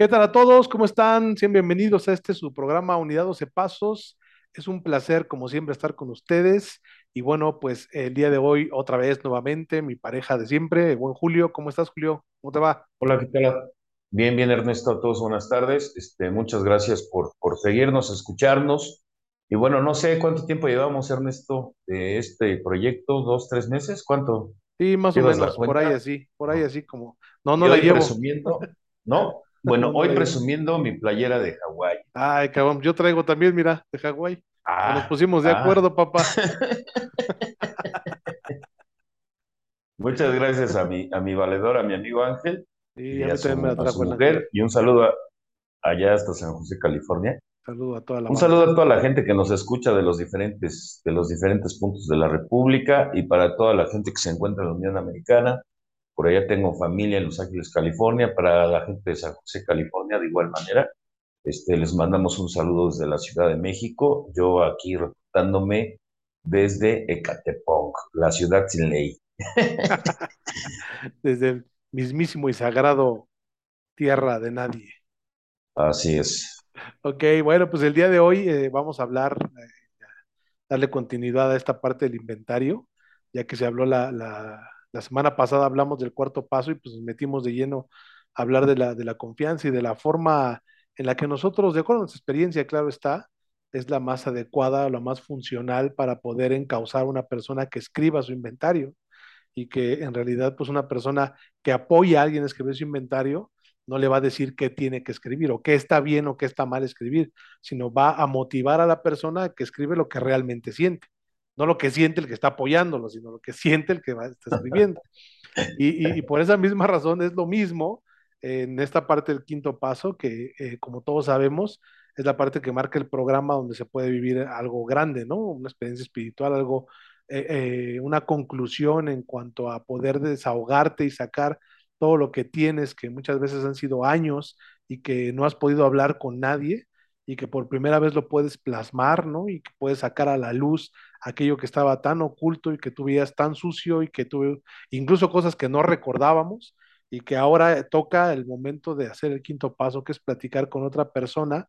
¿Qué tal a todos? ¿Cómo están? Sean bienvenidos a este su programa Unidad 12 Pasos. Es un placer, como siempre, estar con ustedes. Y bueno, pues el día de hoy, otra vez, nuevamente, mi pareja de siempre, el buen Julio. ¿Cómo estás, Julio? ¿Cómo te va? Hola, ¿qué tal? Bien, bien, Ernesto, a todos buenas tardes. Este, muchas gracias por, por seguirnos, escucharnos. Y bueno, no sé cuánto tiempo llevamos, Ernesto, de este proyecto, dos, tres meses, ¿cuánto? Sí, más o ¿Llevas la menos, por ahí así, por ahí así como. No, no la llevo. presumiendo, ¿no? No, Bueno, no hoy presumiendo mi playera de Hawái. Ay, cabrón, yo traigo también, mira, de Hawái. Ya nos Ah, pusimos de ah. acuerdo, papá. Muchas gracias a mi, a mi valedor, a mi amigo Ángel Y a y a mí también me su, a su mujer. Y un saludo a- allá hasta San José, California. Saludo a toda la Un saludo a toda la gente que nos escucha de los diferentes, de los diferentes puntos de la República y para toda la gente que se encuentra en la Unión Americana. Por allá tengo familia en Los Ángeles, California. Para la gente de San José, California, de igual manera, este, les mandamos un saludo desde la Ciudad de México. Yo aquí reportándome desde Ecatepec, la ciudad sin ley. Desde el mismísimo y sagrado tierra de nadie. Así es. Ok, bueno, pues el día de hoy eh, vamos a hablar, eh, darle continuidad a esta parte del inventario, ya que se habló la, la, la semana pasada, hablamos del cuarto paso y pues nos metimos de lleno a hablar de la, de la confianza y de la forma en la que nosotros, de acuerdo a nuestra experiencia, claro está, es la más adecuada, la más funcional para poder encauzar a una persona que escriba su inventario y que en realidad pues una persona que apoya a alguien a escribir su inventario no le va a decir qué tiene que escribir o qué está bien o qué está mal escribir, sino va a motivar a la persona que escribe lo que realmente siente, no lo que siente el que está apoyándolo, sino lo que siente el que va, está escribiendo. Y, y, por esa misma razón es lo mismo en esta parte del quinto paso, que eh, como todos sabemos, es la parte que marca el programa donde se puede vivir algo grande, ¿no? Una experiencia espiritual, algo, eh, eh, una conclusión en cuanto a poder desahogarte y sacar todo lo que tienes, que muchas veces han sido años y que no has podido hablar con nadie y que por primera vez lo puedes plasmar, ¿no? Y que puedes sacar a la luz aquello que estaba tan oculto y que tú veías tan sucio y que tú, incluso cosas que no recordábamos y que ahora toca el momento de hacer el quinto paso, que es platicar con otra persona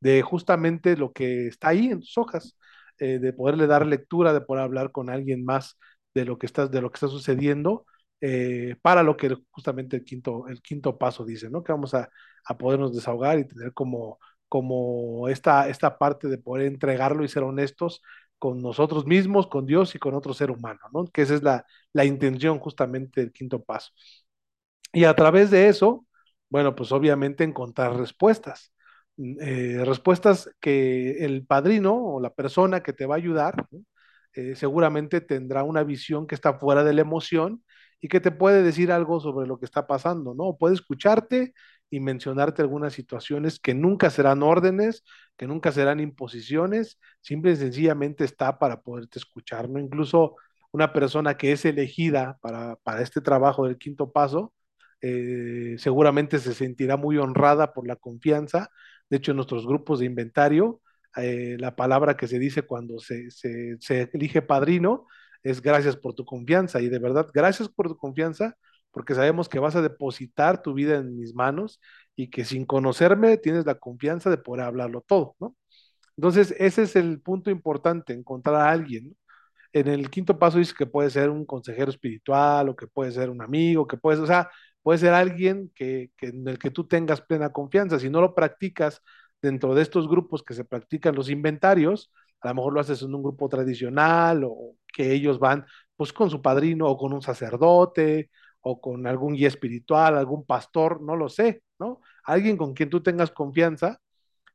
de justamente lo que está ahí en tus hojas, eh, de poderle dar lectura, de poder hablar con alguien más de lo que está, de lo que está sucediendo, eh, para lo que justamente el quinto, el quinto paso dice, ¿no? Que vamos a, a podernos desahogar y tener como, como esta, esta parte de poder entregarlo y ser honestos con nosotros mismos, con Dios y con otro ser humano, ¿no? Que esa es la, la intención justamente del quinto paso. Y a través de eso, bueno, pues obviamente encontrar respuestas. Eh, respuestas que el padrino o la persona que te va a ayudar, eh, seguramente tendrá una visión que está fuera de la emoción y que te puede decir algo sobre lo que está pasando, ¿no? Puede escucharte y mencionarte algunas situaciones que nunca serán órdenes, que nunca serán imposiciones, simple y sencillamente está para poderte escuchar, ¿no? Incluso una persona que es elegida para, para este trabajo del quinto paso, eh, seguramente se sentirá muy honrada por la confianza. De hecho, en nuestros grupos de inventario, eh, la palabra que se dice cuando se, se, se, elige padrino es gracias por tu confianza. Y de verdad, gracias por tu confianza, porque sabemos que vas a depositar tu vida en mis manos y que sin conocerme tienes la confianza de poder hablarlo todo, ¿no? Entonces, ese es el punto importante, encontrar a alguien, ¿no? En el quinto paso dice que puede ser un consejero espiritual o que puede ser un amigo, que puede, o sea, puede ser alguien que, en el que tú tengas plena confianza. Si no lo practicas dentro de estos grupos que se practican los inventarios, a lo mejor lo haces en un grupo tradicional o que ellos van pues con su padrino o con un sacerdote o con algún guía espiritual, algún pastor, no lo sé, ¿no? Alguien con quien tú tengas confianza.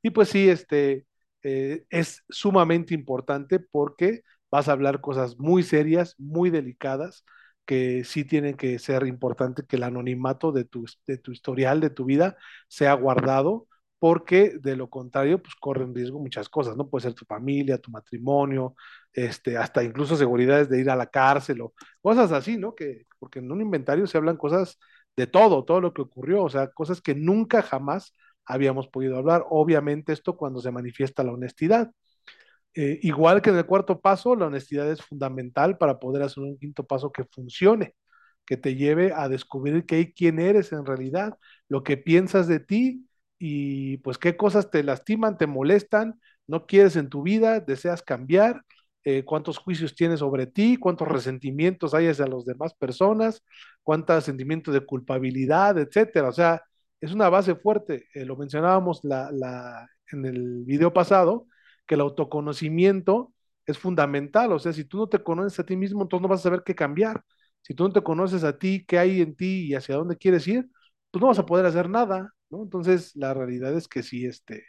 Y pues sí, este, eh, es sumamente importante porque vas a hablar cosas muy serias, muy delicadas, que sí tienen que ser importante que el anonimato de tu, de tu historial, de tu vida, sea guardado, porque de lo contrario, pues corren riesgo muchas cosas, ¿no? Puede ser tu familia, tu matrimonio, este, hasta incluso seguridades de ir a la cárcel o cosas así, ¿no? Que, porque en un inventario se hablan cosas de todo, todo lo que ocurrió, o sea, cosas que nunca jamás habíamos podido hablar. Obviamente esto cuando se manifiesta la honestidad. Eh, igual que en el cuarto paso, la honestidad es fundamental para poder hacer un quinto paso que funcione, que te lleve a descubrir que, quién eres en realidad, lo que piensas de ti, y pues qué cosas te lastiman, te molestan, no quieres en tu vida, deseas cambiar, eh, cuántos juicios tienes sobre ti, cuántos resentimientos hay hacia las demás personas, cuántos sentimientos de culpabilidad, etcétera. O sea, es una base fuerte. Eh, lo mencionábamos la, la, en el video pasado, que el autoconocimiento es fundamental. O sea, si tú no te conoces a ti mismo, entonces no vas a saber qué cambiar. Si tú no te conoces a ti, qué hay en ti y hacia dónde quieres ir, pues no vas a poder hacer nada, Entonces, la realidad es que sí, este,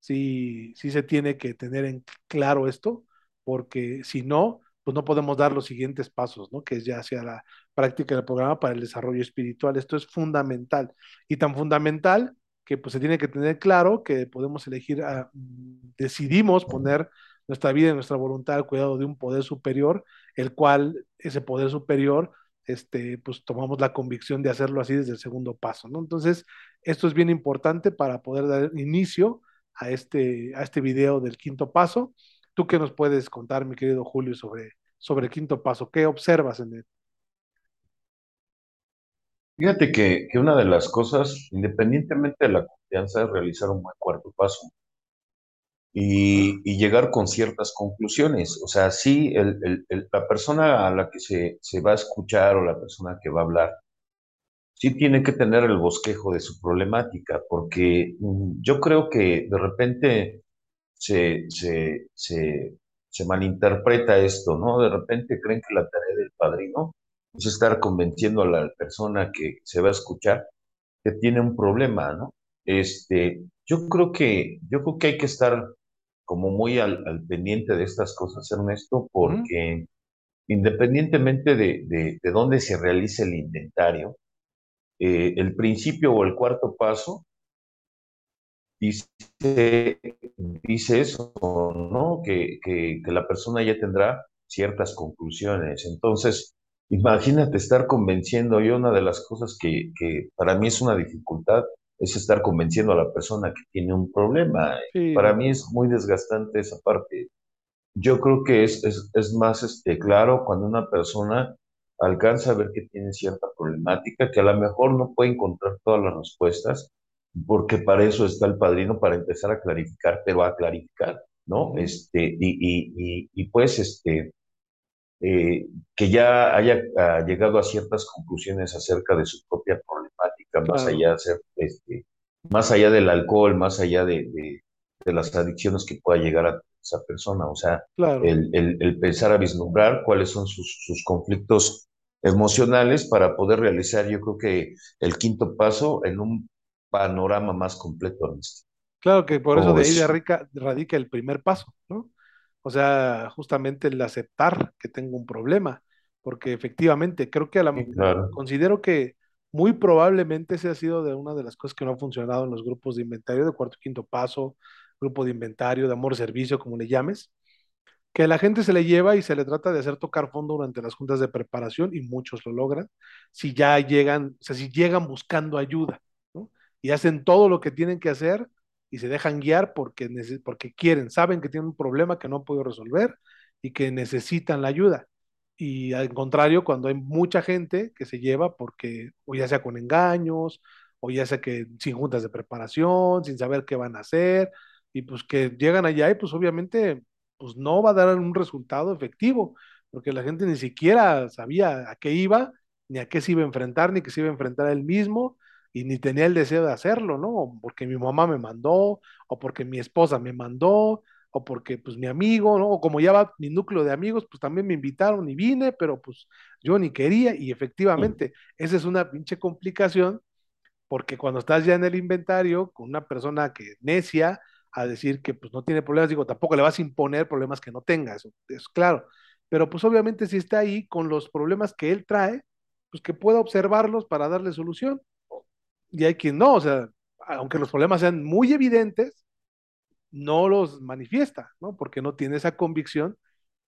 sí, sí se tiene que tener en claro esto, porque si no, pues no podemos dar los siguientes pasos, ¿no? Que es ya hacia la práctica del programa para el desarrollo espiritual. Esto es fundamental y tan fundamental que pues se tiene que tener claro que podemos elegir, a, decidimos poner nuestra vida y nuestra voluntad al cuidado de un poder superior, el cual ese poder superior, este, pues tomamos la convicción de hacerlo así desde el segundo paso, ¿no? Entonces, esto es bien importante para poder dar inicio a este, a este video del quinto paso. ¿Tú qué nos puedes contar, mi querido Julio, sobre, sobre el quinto paso? ¿Qué observas en él? Fíjate que, que una de las cosas, independientemente de la confianza, es realizar un buen cuarto paso y, y llegar con ciertas conclusiones. O sea, sí, el, el, el, la persona a la que se, se va a escuchar o la persona que va a hablar, sí tiene que tener el bosquejo de su problemática, porque mm, yo creo que de repente se, se, se, se malinterpreta esto, ¿no? De repente creen que la tarea del padrino es estar convenciendo a la persona que se va a escuchar que tiene un problema, ¿no? Este, yo creo que, yo creo que hay que estar como muy al, al pendiente de estas cosas, Ernesto, porque independientemente de, de, de dónde se realice el inventario, eh, el principio o el cuarto paso dice, dice eso, ¿no? Que, que, que, la persona ya tendrá ciertas conclusiones. Entonces, imagínate estar convenciendo, yo una de las cosas que, que para mí es una dificultad es estar convenciendo a la persona que tiene un problema. Sí. Para mí es muy desgastante esa parte. Yo creo que es, es, es más este, claro cuando una persona alcanza a ver que tiene cierta problemática, que a lo mejor no puede encontrar todas las respuestas, porque para eso está el padrino, para empezar a clarificar, pero a clarificar, ¿no? Este, y, y, y, y, pues, este, eh, que ya haya uh, llegado a ciertas conclusiones acerca de su propia problemática, claro. más allá de ser, este, más allá del alcohol, más allá de, de, de, las adicciones que pueda llegar a esa persona, o sea, claro. el, el, el, pensar a vislumbrar cuáles son sus, sus conflictos emocionales para poder realizar, yo creo que el quinto paso en un panorama más completo. Claro que por eso de ahí radica, radica el primer paso, ¿no? O sea, justamente el aceptar que tengo un problema, porque efectivamente creo que a la sí, claro. considero que muy probablemente ese ha sido de una de las cosas que no ha funcionado en los grupos de inventario de cuarto y quinto paso, grupo de inventario, de amor servicio, como le llames, que la gente se le lleva y se le trata de hacer tocar fondo durante las juntas de preparación y muchos lo logran, si ya llegan, o sea, si llegan buscando ayuda y hacen todo lo que tienen que hacer y se dejan guiar porque, porque quieren, saben que tienen un problema que no han podido resolver y que necesitan la ayuda. Y al contrario, cuando hay mucha gente que se lleva porque, o ya sea con engaños, o ya sea que sin juntas de preparación, sin saber qué van a hacer, y pues que llegan allá y pues obviamente pues no va a dar un resultado efectivo, porque la gente ni siquiera sabía a qué iba, ni a qué se iba a enfrentar, ni que se iba a enfrentar él mismo, y ni tenía el deseo de hacerlo, ¿no? Porque mi mamá me mandó, o porque mi esposa me mandó, o porque pues mi amigo, ¿no? O como ya va mi núcleo de amigos, pues también me invitaron y vine, pero pues yo ni quería, y efectivamente, esa es una pinche complicación, porque cuando estás ya en el inventario con una persona que necia a decir que pues no tiene problemas, digo, tampoco le vas a imponer problemas que no tenga, eso es claro, pero pues obviamente si está ahí con los problemas que él trae, pues que pueda observarlos para darle solución y hay quien no, o sea, aunque los problemas sean muy evidentes, no los manifiesta, ¿no? Porque no tiene esa convicción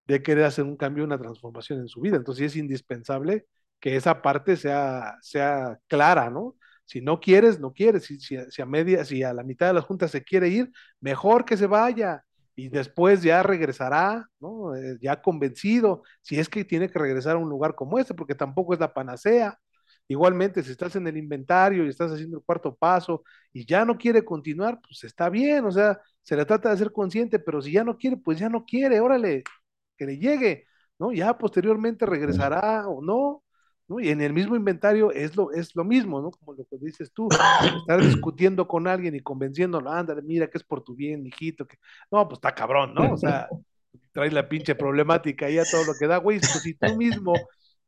de querer hacer un cambio, una transformación en su vida. Entonces es indispensable que esa parte sea, sea clara, ¿no? Si no quieres, no quieres. Si, si, a media, si a la mitad de las juntas se quiere ir, mejor que se vaya y después ya regresará, ¿no? Eh, ya convencido, si es que tiene que regresar a un lugar como este, porque tampoco es la panacea, Igualmente, si estás en el inventario y estás haciendo el cuarto paso y ya no quiere continuar, pues está bien, o sea, se le trata de ser consciente, pero si ya no quiere, pues ya no quiere, órale, que le llegue, ¿no? Ya posteriormente regresará o no, ¿no? Y en el mismo inventario es lo, es lo mismo, ¿no? Como lo que dices tú, estar discutiendo con alguien y convenciéndolo, ándale, mira que es por tu bien, hijito, que no, pues está cabrón, ¿no? O sea, traes la pinche problemática y a todo lo que da, güey, pues si tú mismo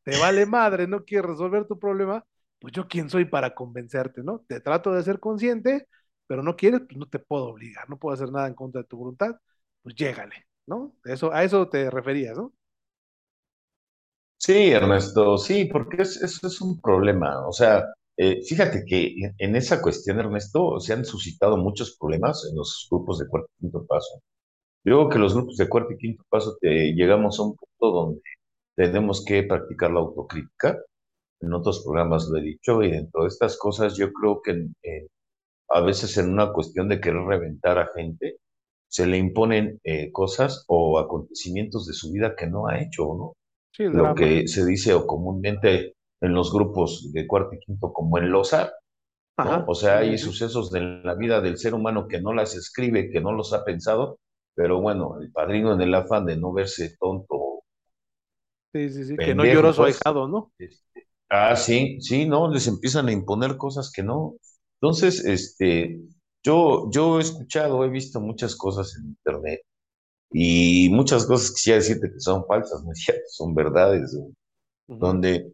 te vale madre, no quieres resolver tu problema, pues yo quién soy para convencerte, ¿no? Te trato de ser consciente, pero no quieres, pues no te puedo obligar, no puedo hacer nada en contra de tu voluntad, pues llégale, ¿no? Eso, a eso te referías, ¿no? Sí, Ernesto, sí, porque es, eso es un problema. O sea, eh, fíjate que en, esa cuestión, Ernesto, se han suscitado muchos problemas en los grupos de cuarto y quinto paso. Yo creo que los grupos de cuarto y quinto paso te, llegamos a un punto donde tenemos que practicar la autocrítica. En otros programas lo he dicho, y dentro de estas cosas yo creo que eh, a veces en una cuestión de querer reventar a gente, se le imponen eh, cosas o acontecimientos de su vida que no ha hecho, ¿no? Sí, Lo drama. que se dice o comúnmente en los grupos de cuarto y quinto como el losar, ¿no? O sea, hay sí. sucesos de la vida del ser humano que no las escribe, que no los ha pensado, pero bueno, el padrino en el afán de no verse tonto Sí, sí, sí, que no lloró pendejo, su ahijado, ¿no? este, ah, sí, sí, no, les empiezan a imponer cosas que no. Entonces, este, yo, yo he escuchado, he visto muchas cosas en internet y muchas cosas quisiera decirte que son falsas, no es cierto, son verdades, donde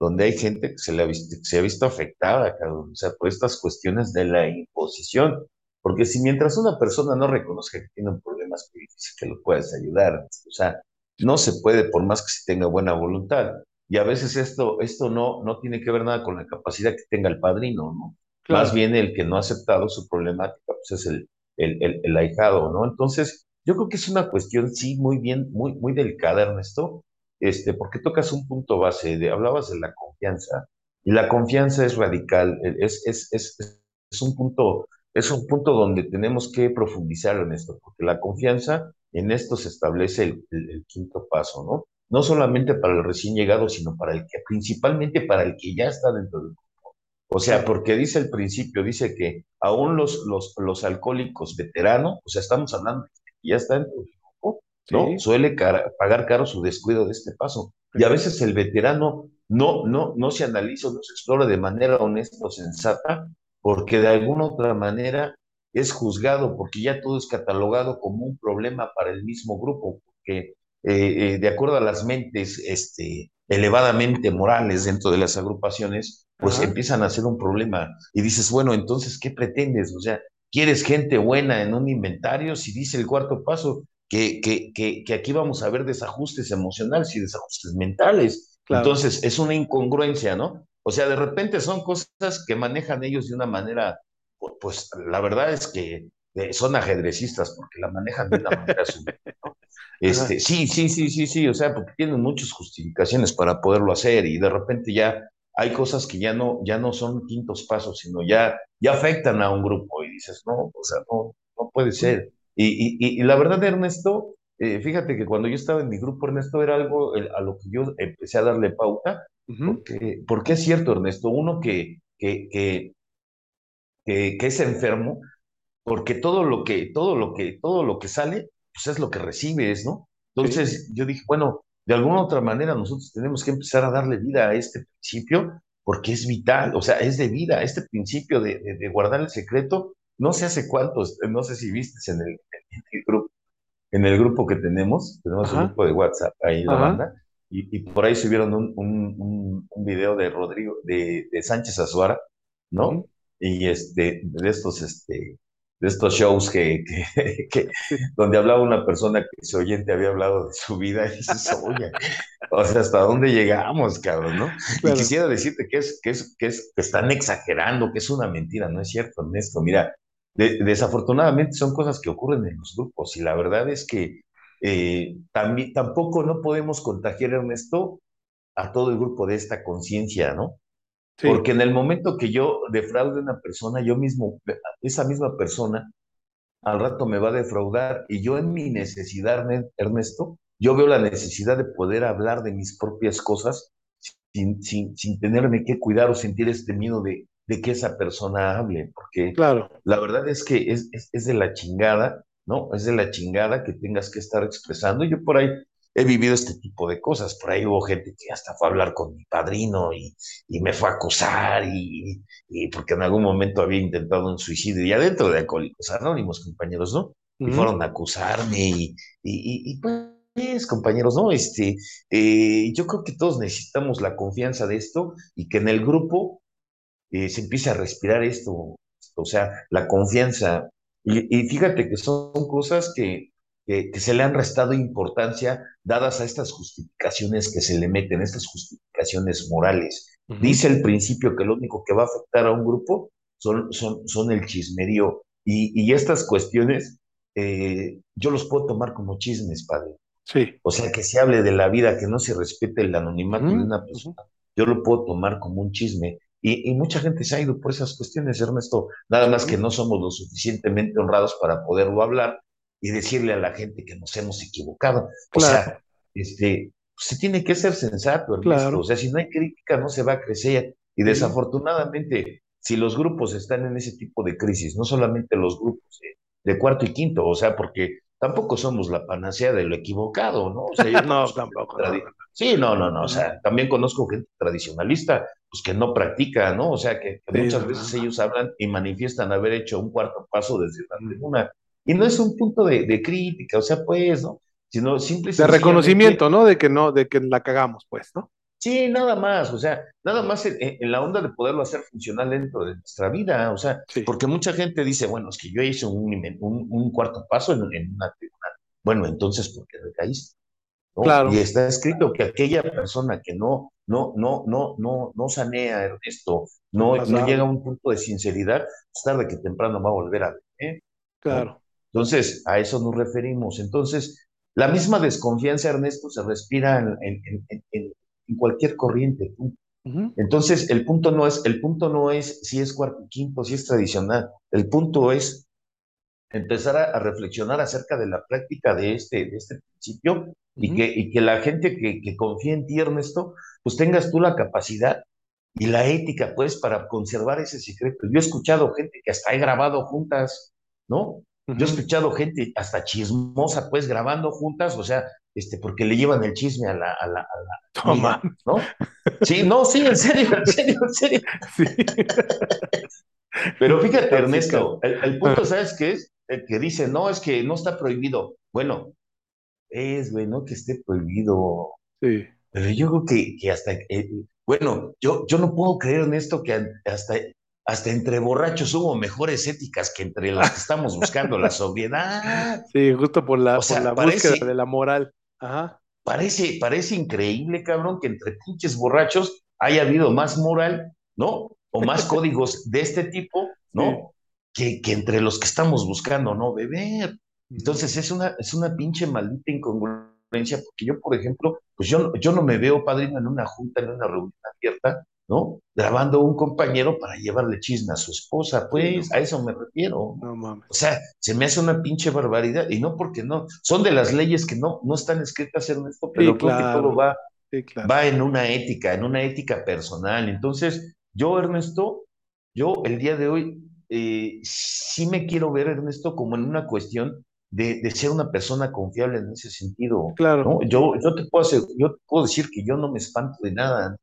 donde hay gente que se, le ha visto, que se ha visto afectada, cabrón, o sea, por estas cuestiones de la imposición. Porque si mientras una persona no reconozca que tiene un problema, es que lo puedas ayudar. O sea, no se puede por más que se tenga buena voluntad. Y a veces esto, esto no, no tiene que ver nada con la capacidad que tenga el padrino, ¿no? Más bien el que no ha aceptado su problemática, pues es el, el, el, el ahijado, ¿no? Entonces, yo creo que es una cuestión, sí, muy bien, muy, muy delicada, Ernesto, este, porque tocas un punto base, de, hablabas de la confianza, y la confianza es radical, es, es, es, es un punto, es un punto donde tenemos que profundizar en esto, porque la confianza en esto se establece el, el, el quinto paso, ¿no? No solamente para el recién llegado, sino para el que, principalmente para el que ya está dentro del o sea, porque dice el principio, dice que aún los, los, los alcohólicos veteranos, o sea, estamos hablando de que ya está dentro del grupo, ¿no? sí, Suele cara- pagar caro su descuido de este paso. Y a veces el veterano no, no, no se analiza, no se explora de manera honesta o sensata, porque de alguna otra manera es juzgado, porque ya todo es catalogado como un problema para el mismo grupo, porque eh, eh, de acuerdo a las mentes este, elevadamente morales dentro de las agrupaciones, pues ajá, empiezan a ser un problema. Y dices, bueno, entonces, ¿qué pretendes? O sea, ¿quieres gente buena en un inventario? Si dice el cuarto paso, que, que, que, que aquí vamos a ver desajustes emocionales y desajustes mentales. claro, Entonces, es una incongruencia, ¿no? O sea, de repente son cosas que manejan ellos de una manera, pues la verdad es que eh, son ajedrecistas porque la manejan de una manera sublime, ¿no? Este, sí, sí, sí, sí, sí, o sea, porque tienen muchas justificaciones para poderlo hacer y de repente ya hay cosas que ya no, ya no son quintos pasos, sino ya, ya afectan a un grupo y dices, no, o sea, no, no puede ser. Y, y, y la verdad, Ernesto, eh, fíjate que cuando yo estaba en mi grupo, Ernesto, era algo el- a lo que yo empecé a darle pauta, porque, porque es cierto, Ernesto, uno que, que, que, que, que es enfermo, porque todo lo que, todo lo que, todo lo que sale, pues es lo que recibes, ¿no? sí, Entonces yo dije, bueno, de alguna otra manera nosotros tenemos que empezar a darle vida a este principio porque es vital, o sea, es de vida, este principio de, de, de guardar el secreto, no sé hace cuántos, no sé si viste en el, en el grupo, en el grupo que tenemos, tenemos un grupo de WhatsApp ahí la ajá, banda, y, y por ahí subieron un, un, un, un video de Rodrigo, de, de Sánchez Azuara, ¿no? Y este, de estos, este, de estos shows que, que, que, sí, donde hablaba una persona que su oyente había hablado de su vida y dices, oye, o sea, ¿hasta dónde llegamos, cabrón, no? Y quisiera decirte que es, que es, que es, que están exagerando, que es una mentira, no es cierto, Ernesto. Mira, de- desafortunadamente son cosas que ocurren en los grupos y la verdad es que eh, también, tampoco no podemos contagiar, Ernesto, a todo el grupo de esta conciencia, ¿no? Sí, Porque en el momento que yo defraude a una persona, yo mismo, esa misma persona, al rato me va a defraudar y yo en mi necesidad, Ernesto, yo veo la necesidad de poder hablar de mis propias cosas sin, sin, sin tenerme que cuidar o sentir este miedo de, de que esa persona hable, porque Claro. la verdad es que es, es, es de la chingada, ¿no? Es de la chingada que tengas que estar expresando. Yo por ahí he vivido este tipo de cosas. Por ahí hubo gente que hasta fue a hablar con mi padrino y, y me fue a acusar y, y, porque en algún momento había intentado un suicidio y adentro de Alcohólicos Anónimos, compañeros, ¿no? Y fueron a acusarme y, y, y pues, compañeros, ¿no? Este, eh, yo creo que todos necesitamos la confianza de esto y que en el grupo eh, se empiece a respirar esto, o sea, la confianza. Y, y fíjate que son cosas que, que, que se le han restado importancia dadas a estas justificaciones que se le meten, estas justificaciones morales. ujú. Dice el principio que lo único que va a afectar a un grupo son, son, son el chismerío. Y, y estas cuestiones eh, yo los puedo tomar como chismes, padre. Sí. O sea, que se hable de la vida, que no se respete el anonimato de una persona, yo lo puedo tomar como un chisme. Y, y mucha gente se ha ido por esas cuestiones, Ernesto. Nada más que no somos lo suficientemente honrados para poderlo hablar y decirle a la gente que nos hemos equivocado. O claro, sea, este, se tiene que ser sensato, Ernesto. O claro. sea, si no hay crítica, no se va a crecer. Y desafortunadamente, si los grupos están en ese tipo de crisis, no solamente los grupos de, de cuarto y quinto, o sea, porque tampoco somos la panacea de lo equivocado, ¿no? O sea, yo no, tampoco, no, Sí, no, no, no, o sea, también conozco gente tradicionalista, pues que no practica, ¿no? O sea, que, muchas veces no. ellos hablan y manifiestan haber hecho un cuarto paso desde la tribuna. Y no es un punto de, de crítica, o sea, pues, ¿no? Sino simple y De reconocimiento, ¿no? De que no, de que la cagamos, pues, ¿no? Sí, nada más, o sea, nada más en, la onda de poderlo hacer funcional dentro de nuestra vida, o sea, Sí, porque mucha gente dice, bueno, es que yo hice un, inven- un, un cuarto paso en, en una tribuna. Bueno, entonces, ¿por qué recaíste? ¿No? Y claro, está escrito que aquella persona que no, no, no, no, no, no sanea, Ernesto, su no, no llega a un punto de sinceridad, pues tarde que temprano va a volver a ver, ¿eh? claro. Entonces, a eso nos referimos. Entonces, la misma desconfianza, Ernesto, se respira en, en- en- en- en cualquier corriente. Entonces, el punto no es, el punto no es si es cuarto y quinto, si es tradicional. El punto es empezar a, a reflexionar acerca de la práctica de este, de este principio y que, y que la gente que, que confía en ti, Ernesto, pues tengas tú la capacidad y la ética, pues, para conservar ese secreto. Yo he escuchado gente que hasta he grabado juntas, ¿no? Yo he escuchado gente hasta chismosa, pues, grabando juntas, o sea, este, porque le llevan el chisme a la, a la, a la Toma. amiga, ¿no? Sí, no, sí, en serio, en serio, en serio. Sí. Pero fíjate. Ernesto, el, el punto, ¿sabes qué es? El que dice, no, es que no está prohibido. Bueno, es, güey, no que esté prohibido. Sí. Pero yo creo que, que hasta, eh, bueno, yo, yo no puedo creer en esto que hasta, hasta entre borrachos hubo mejores éticas que entre los que estamos buscando la sobriedad. Sí, justo por O la, por la sea, búsqueda de parece, la moral. Ajá. parece, parece increíble, cabrón, que entre pinches borrachos haya habido más moral, ¿no? O más códigos de este tipo, Sí. ¿no? Que, que entre los que estamos buscando no beber. Entonces es una, es una pinche maldita incongruencia, porque yo, por ejemplo, pues yo, yo no me veo padrino en una junta, en una reunión abierta, ¿no? Grabando a un compañero para llevarle chisme a su esposa, pues a eso me refiero. ¿no? Mames. O sea, se me hace una pinche barbaridad, y no porque no, son de las leyes que no, no están escritas en esto, Sí, pero creo que todo va, Sí, claro. va en una ética, en una ética personal. Entonces, yo, Ernesto, yo el día de hoy eh, sí me quiero ver, Ernesto, como en una cuestión de, de ser una persona confiable en ese sentido, Claro. ¿no? Yo, yo te puedo hacer, yo te puedo decir que yo no me espanto de nada,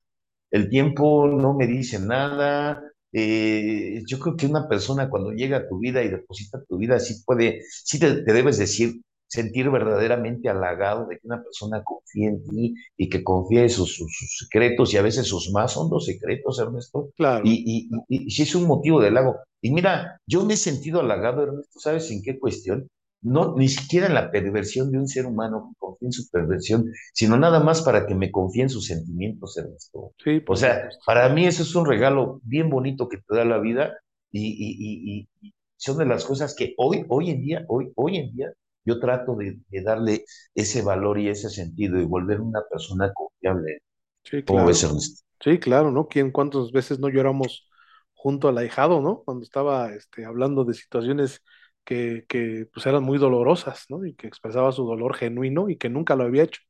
el tiempo no me dice nada. eh, yo creo que una persona cuando llega a tu vida y deposita tu vida, sí puede, sí te, te debes decir, sentir verdaderamente halagado de que una persona confíe en ti y que confíe en sus, sus, sus secretos y a veces sus más hondos secretos, Ernesto. Claro. Y, y, y, y sí es un motivo de halago. Y mira, yo me he sentido halagado, Ernesto, ¿sabes en qué cuestión? No, ni siquiera en la perversión de un ser humano que confía en su perversión, sino nada más para que me confíen sus sentimientos, Ernesto. Sí, O sea, supuesto. para mí eso es un regalo bien bonito que te da la vida y, y, y, y son de las cosas que hoy, hoy en día, hoy, hoy en día, yo trato de, de darle ese valor y ese sentido y volver una persona confiable. Sí, ¿Cómo ves, claro. Ernesto? Sí, claro, ¿no? ¿Quién, cuántas veces no lloramos junto al ahijado, ¿no? Cuando estaba este, hablando de situaciones que, que pues eran muy dolorosas, ¿no? Y que expresaba su dolor genuino y que nunca lo había hecho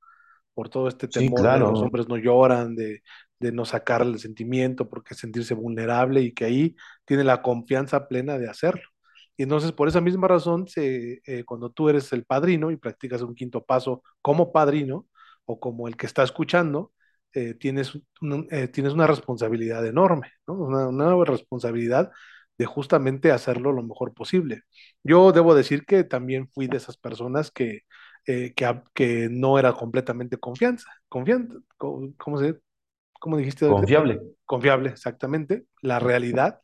por todo este Sí, temor de los claro. hombres no lloran, de, de no sacar el sentimiento, porque sentirse vulnerable y que ahí tiene la confianza plena de hacerlo. Y entonces, por esa misma razón, se, eh, cuando tú eres el padrino y practicas un quinto paso como padrino o como el que está escuchando, eh, tienes, un, eh, tienes una responsabilidad enorme, ¿no? una, una, responsabilidad de justamente hacerlo lo mejor posible. Yo debo decir que también fui de esas personas que, eh, que, que, no era completamente confianza, confiante, ¿cómo, se, cómo dijiste? Confiable. Confiable, exactamente, la realidad.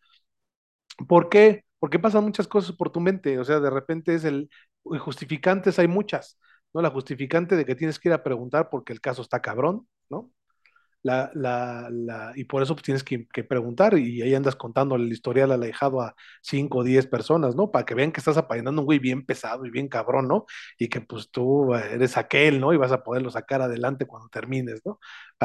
¿Por qué? Porque pasan muchas cosas por tu mente, o sea, de repente es el, justificantes hay muchas, ¿no? La justificante de que tienes que ir a preguntar porque el caso está cabrón, ¿no? La, la, la, y por eso pues, tienes que, que, preguntar y ahí andas contando el historial alejado a 5 o 10 personas, ¿no? Para que vean que estás apañando un güey bien pesado y bien cabrón, ¿no? Y que pues tú eres aquel, ¿no? Y vas a poderlo sacar adelante cuando termines, ¿no?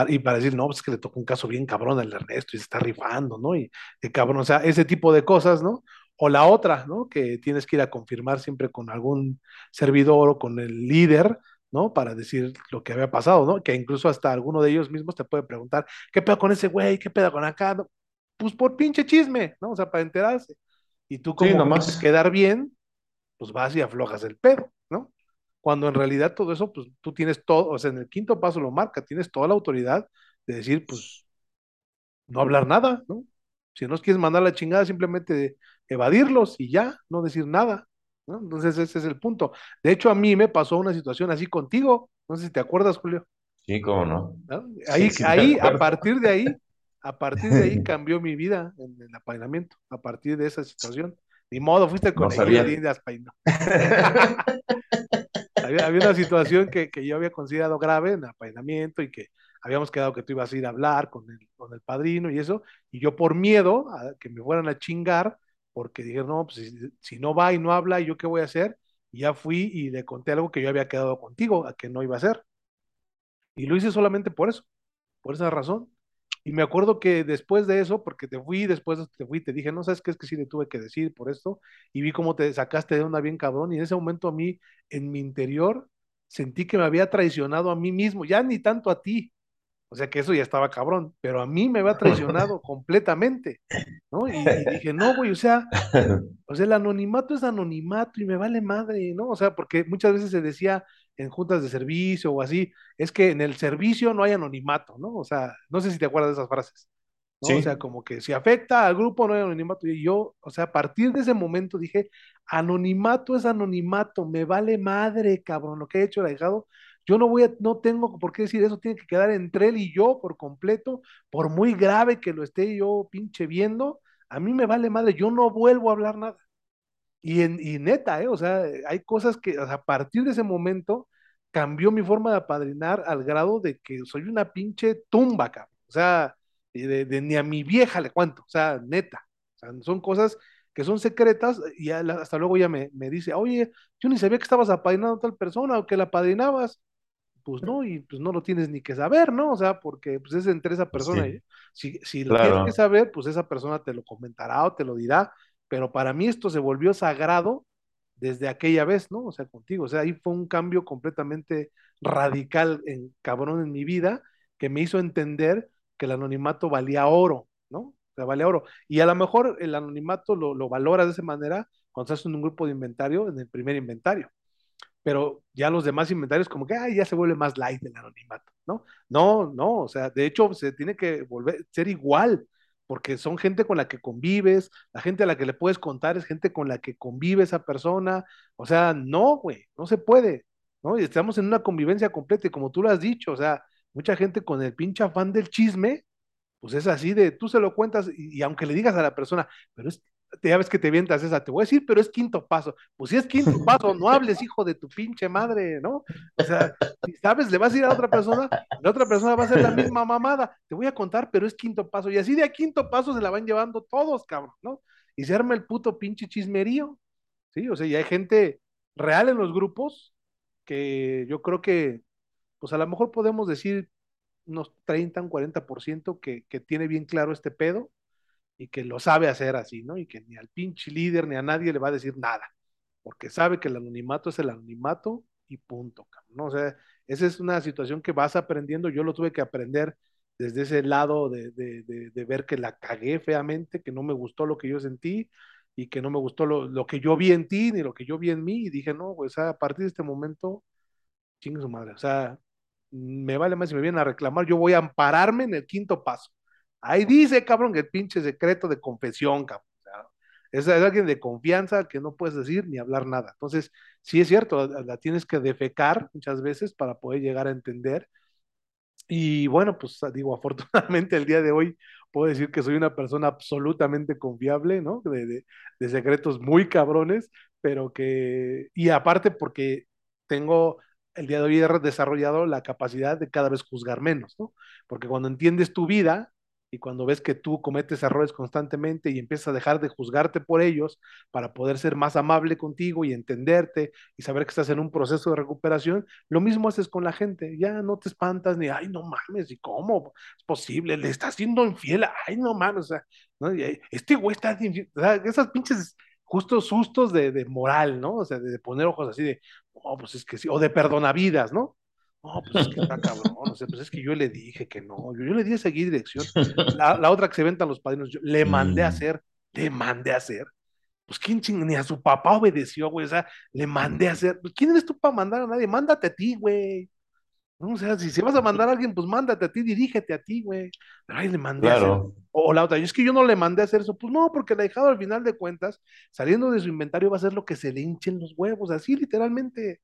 y para decir, no, pues es que le tocó un caso bien cabrón al Ernesto y se está rifando, ¿no? Y de cabrón, o sea, ese tipo de cosas, ¿no? O la otra, ¿no? Que tienes que ir a confirmar siempre con algún servidor o con el líder, ¿no? Para decir lo que había pasado, ¿no? Que incluso hasta alguno de ellos mismos te puede preguntar, ¿qué pedo con ese güey? ¿Qué pedo con acá? Pues por pinche chisme, ¿no? O sea, para enterarse. Y tú como sí, nomás. quedar bien, pues vas y aflojas el pedo, ¿no? Cuando en realidad todo eso, pues tú tienes todo, o sea, en el quinto paso lo marca, tienes toda la autoridad de decir, pues, no hablar nada, ¿no? Si no quieres mandar la chingada, simplemente evadirlos y ya, no decir nada. ¿No? Entonces ese es el punto. De hecho, a mí me pasó una situación así contigo. No sé si te acuerdas, Julio. Sí, cómo no. ¿No? Ahí, sí, sí ahí a partir de ahí, a partir de ahí cambió mi vida en el apainamiento, a partir de esa situación. Ni modo, fuiste con no el de Aspaino. había, había, una situación que, que, yo había considerado grave en apainamiento y que habíamos quedado que tú ibas a ir a hablar con el, con el padrino y eso, y yo por miedo a que me fueran a chingar, porque dije, no, pues si, si, no va y no habla, ¿yo qué voy a hacer? Y ya fui y le conté algo que yo había quedado contigo, a que no iba a hacer. Y lo hice solamente por eso, por esa razón. Y me acuerdo que después de eso, porque te fui, después te fui, te dije, no sabes qué es que sí le tuve que decir por esto, y vi cómo te sacaste de una bien cabrón, y en ese momento a mí, en mi interior, sentí que me había traicionado a mí mismo, ya ni tanto a ti, o sea que eso ya estaba cabrón, pero a mí me había traicionado completamente, ¿no? Y, y, dije, no, güey, o sea, o sea, el anonimato es anonimato y me vale madre, ¿no? O sea, porque muchas veces se decía en juntas de servicio o así, es que en el servicio no hay anonimato, ¿no? O sea, no sé si te acuerdas de esas frases. ¿no? Sí. O sea, como que si afecta al grupo no hay anonimato. Y yo, o sea, a partir de ese momento dije, anonimato es anonimato, me vale madre, cabrón, lo que he hecho, lo he dejado, yo no voy a, no tengo por qué decir eso, tiene que quedar entre él y yo por completo, por muy grave que lo esté yo pinche viendo, a mí me vale madre, yo no vuelvo a hablar nada. Y, en, y neta, ¿eh? o sea, hay cosas que a partir de ese momento cambió mi forma de apadrinar al grado de que soy una pinche tumba, cabrón. O sea, de, de, ni a mi vieja le cuento, o sea, neta. O sea, son cosas que son secretas y hasta luego ya me, me dice, oye, yo ni sabía que estabas apadrinando a tal persona o que la apadrinabas pues no, y pues no lo tienes ni que saber, ¿no? O sea, porque pues es entre esa persona. Sí. Si, si lo tienes que saber, pues esa persona te lo comentará o te lo dirá, pero para mí esto se volvió sagrado desde aquella vez, ¿no? O sea, contigo. O sea, ahí fue un cambio completamente radical, en, cabrón, en mi vida, que me hizo entender que el anonimato valía oro, ¿no? O sea, valía oro. Y a lo mejor el anonimato lo, lo valoras de esa manera cuando estás en un grupo de inventario, en el primer inventario pero ya los demás inventarios como que ay, ya se vuelve más light el anonimato, ¿no? No, no, o sea, de hecho se tiene que volver ser igual, porque son gente con la que convives, la gente a la que le puedes contar es gente con la que convive esa persona, o sea, no, güey, no se puede, ¿no? Y estamos en una convivencia completa y como tú lo has dicho, o sea, mucha gente con el pinche afán del chisme, pues es así de, tú se lo cuentas y, y aunque le digas a la persona, pero es, ya ves que te vientas esa, te voy a decir, pero es quinto paso. Pues si es quinto paso, no hables, hijo de tu pinche madre, ¿no? O sea, si sabes, le vas a ir a otra persona, la otra persona va a hacer la misma mamada. Te voy a contar, pero es quinto paso. Y así de a quinto paso se la van llevando todos, cabrón, ¿no? Y se arma el puto pinche chismerío, ¿sí? O sea, y hay gente real en los grupos que yo creo que, pues a lo mejor podemos decir unos 30, un 40% que, que tiene bien claro este pedo y que lo sabe hacer así, ¿no? Y que ni al pinche líder ni a nadie le va a decir nada, porque sabe que el anonimato es el anonimato y punto, ¿no? O sea, esa es una situación que vas aprendiendo, yo lo tuve que aprender desde ese lado de, de, de, ver que la cagué feamente, que no me gustó lo que yo sentí y que no me gustó lo, lo que yo vi en ti ni lo que yo vi en mí y dije, no, pues a partir de este momento, chingue su madre, o sea, me vale más si me vienen a reclamar, yo voy a ampararme en el quinto paso. Ahí dice, cabrón, el pinche secreto de confesión, cabrón. Es, alguien de confianza que no puedes decir ni hablar nada. Entonces, sí es cierto, la, la tienes que defecar muchas veces para poder llegar a entender y bueno, pues digo, afortunadamente el día de hoy puedo decir que soy una persona absolutamente confiable, ¿no? De, de, de, secretos muy cabrones, pero que, y aparte porque tengo el día de hoy he desarrollado la capacidad de cada vez juzgar menos, ¿no? Porque cuando entiendes tu vida, y cuando ves que tú cometes errores constantemente y empiezas a dejar de juzgarte por ellos para poder ser más amable contigo y entenderte y saber que estás en un proceso de recuperación, lo mismo haces con la gente, ya no te espantas ni, ay, no mames, ¿y cómo es posible? Le está haciendo infiel, ay, no mames, o sea, este güey está infiel, o sea, esas pinches justos sustos de, de, moral, ¿no? O sea, de, de poner ojos así de, oh, pues es que sí, o de perdonavidas, ¿no? No, pues es que está cabrón, o sea, pues es que yo le dije que no, yo, yo le di a seguir dirección. La, la, otra que se ventan los padrinos, yo le mandé a hacer, le mandé a hacer. Pues quién ching, ni a su papá obedeció, güey, o sea, le mandé a hacer. Pues, ¿Quién eres tú para mandar a nadie? Mándate a ti, güey. ¿no? O sea, si, si vas a mandar a alguien, pues mándate a ti, dirígete a ti, güey. Pero ahí le mandé claro. a hacer. O, la otra, y es que yo no le mandé a hacer eso. Pues no, porque el ahijado al final de cuentas, saliendo de su inventario, va a hacer lo que se le hinchen los huevos, así literalmente.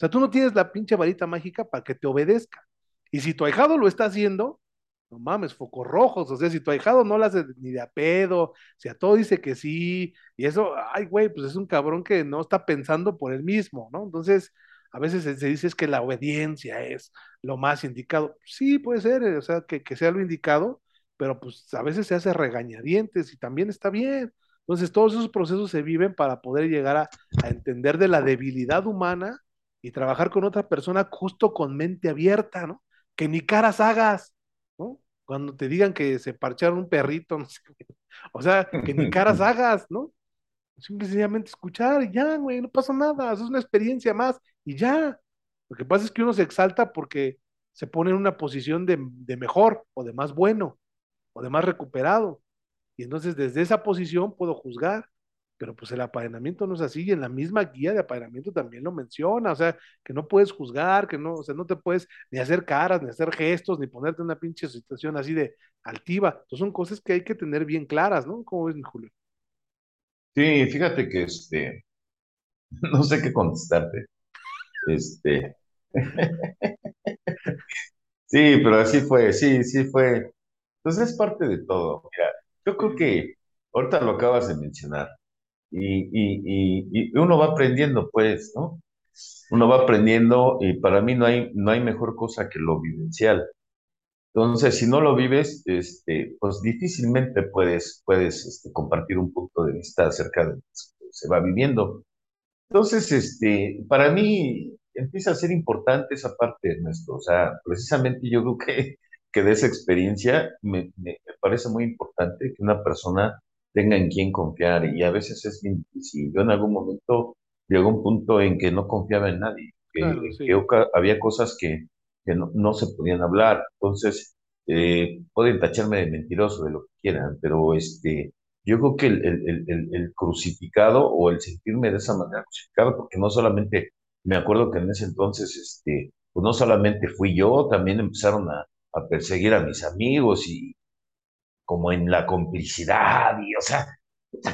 Sea, tú no tienes la pinche varita mágica para que te obedezca. Y si tu ahijado lo está haciendo, no mames, focos rojos. O sea, si tu ahijado no lo hace ni de a pedo, si a todo dice que sí, y eso, ay, güey, pues es un cabrón que no está pensando por él mismo, ¿no? Entonces, a veces se, dice es que la obediencia es lo más indicado. Sí, puede ser, o sea, que, que sea lo indicado, pero pues a veces se hace regañadientes y también está bien. Entonces, todos esos procesos se viven para poder llegar a entender de la debilidad humana y trabajar con otra persona justo con mente abierta, ¿no? Que ni caras hagas, ¿no? Cuando te digan que se parcharon un perrito, no sé, o sea, que ni caras hagas, ¿no? Simplemente escuchar y ya, güey, no pasa nada, es una experiencia más y ya. Lo que pasa es que uno se exalta porque se pone en una posición de, de mejor o de más bueno o de más recuperado. Y entonces desde esa posición puedo juzgar pero pues el apadrinamiento no es así, y en la misma guía de apadrinamiento también lo menciona, o sea, que no puedes juzgar, que no, o sea, no te puedes ni hacer caras, ni hacer gestos, ni ponerte en una pinche situación así de altiva. Entonces son cosas que hay que tener bien claras, ¿no? ¿Cómo ves, mi Julio? Sí, fíjate que este, no sé qué contestarte. Este. sí, pero así fue, sí, sí fue. Entonces es parte de todo. Mira, yo creo que ahorita lo acabas de mencionar y, y, y, uno va aprendiendo, pues, ¿no? Uno va aprendiendo y para mí no hay, no hay mejor cosa que lo vivencial. Entonces, si no lo vives, este, pues difícilmente puedes, puedes este, compartir un punto de vista acerca de lo que se va viviendo. Entonces, este, para mí empieza a ser importante esa parte, de nuestro, O sea, precisamente yo creo que, que de esa experiencia me, me, me parece muy importante que una persona tenga en quién confiar y a veces es bien difícil. Yo en algún momento llegó un punto en que no confiaba en nadie, que, claro, sí. que había cosas que, que no, no, se podían hablar. Entonces, eh, pueden tacharme de mentiroso, de lo que quieran, pero este, yo creo que el, el, el, el, crucificado o el sentirme de esa manera crucificado, porque no solamente, me acuerdo que en ese entonces, este, pues no solamente fui yo, también empezaron a, a perseguir a mis amigos y, como en la complicidad, y o sea,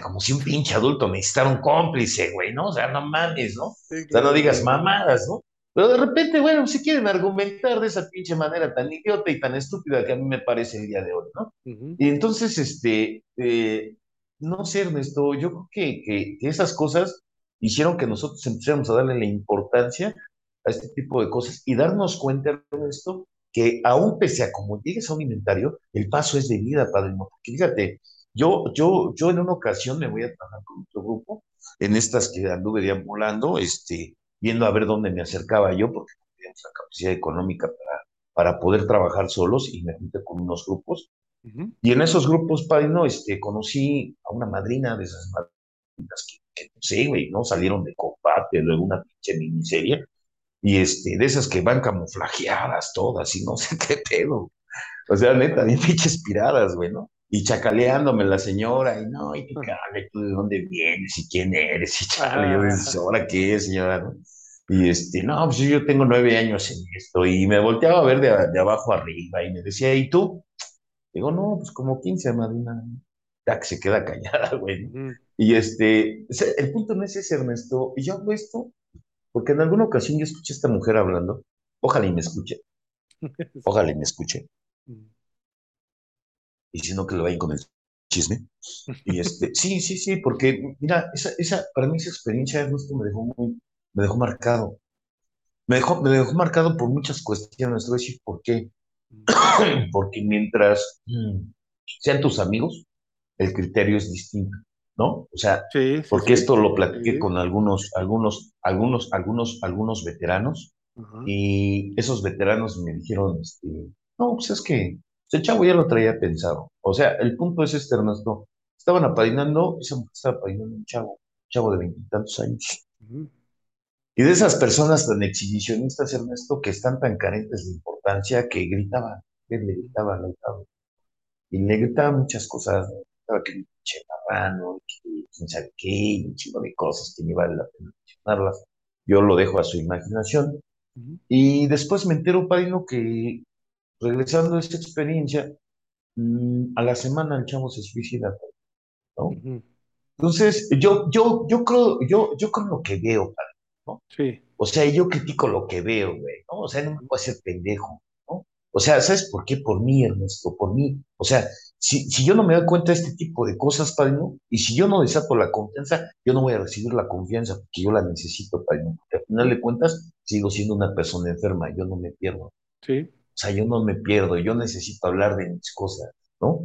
como si un pinche adulto necesitara un cómplice, güey, ¿no? O sea, no mames, ¿no? Sí. O sea, no digas mamadas, ¿no? Pero de repente, bueno, si quieren argumentar de esa pinche manera tan idiota y tan estúpida que a mí me parece el día de hoy, ¿no? Uh -huh. Y entonces, este, eh, no sé, Ernesto, yo creo que, que, que, esas cosas hicieron que nosotros empezáramos a darle la importancia a este tipo de cosas y darnos cuenta de esto que aún pese a como llegues a un inventario, el paso es de vida, padrino. Porque fíjate, yo, yo, yo en una ocasión me voy a trabajar con otro grupo, en estas que anduve deambulando, este, viendo a ver dónde me acercaba yo, porque no teníamos la capacidad económica para, para poder trabajar solos, y me junté con unos grupos. Uh -huh. Y en esos grupos, padrino, este, conocí a una madrina de esas madrinas que, que no sé, güey, ¿no? Salieron de combate, luego una pinche miniserie, y este, de esas que van camuflajeadas todas y no sé qué pedo. O sea, neta, bien pinches piradas, güey, ¿no? Y chacaleándome la señora, y no, y cale, tú de dónde vienes y quién eres, y chale, yo dices, ¿ahora qué, señora? ¿no? Y este, no, pues yo tengo nueve años en esto, y me volteaba a ver de, de abajo arriba, y me decía, ¿y tú? Digo, no, pues como 15, Marina. Ya que se queda callada, güey. Y este, el punto no es ese, Ernesto. Y yo hago esto porque en alguna ocasión yo escuché a esta mujer hablando. Ojalá y me escuche. Ojalá y me escuche. Y si no, que lo vayan con el chisme. Y este, sí, sí, sí, porque mira, esa, esa, para mí esa experiencia me dejó muy, me dejó marcado. Me dejó, me dejó marcado por muchas cuestiones. Te voy a decir por qué. porque mientras mm, sean tus amigos, el criterio es distinto, ¿no? O sea, porque esto lo platiqué con algunos, algunos, algunos, algunos, algunos veteranos y esos veteranos me dijeron, este, no, pues es que ese chavo ya lo traía pensado. O sea, el punto es este, Ernesto. Estaban apadrinando, esa mujer estaba apadrinando un chavo, un chavo de veintitantos años. Y de esas personas tan exhibicionistas, Ernesto, que están tan carentes de importancia, que gritaban, que le gritaban, gritaban. Y le gritaban muchas cosas, estaba que pinche marrano, que quién sabe qué, un chingo de cosas que ni vale la pena mencionarlas. Yo lo dejo a su imaginación. Y después me entero, Padino, que regresando a esta experiencia, mm, a la semana el chavo se suicida, ¿no? Entonces, yo, yo, yo creo, yo, yo creo lo que veo, ¿no? Sí. O sea, yo critico lo que veo, güey, ¿no? O sea, no me puedo hacer pendejo, ¿no? O sea, ¿sabes por qué? Por mí, Ernesto, por mí. O sea, si, si yo no me doy cuenta de este tipo de cosas, Padrino, y si yo no desato la confianza, yo no voy a recibir la confianza porque yo la necesito, Padrino. Porque al final de cuentas, sigo siendo una persona enferma, yo no me pierdo. Sí. O sea, yo no me pierdo, yo necesito hablar de mis cosas, ¿no?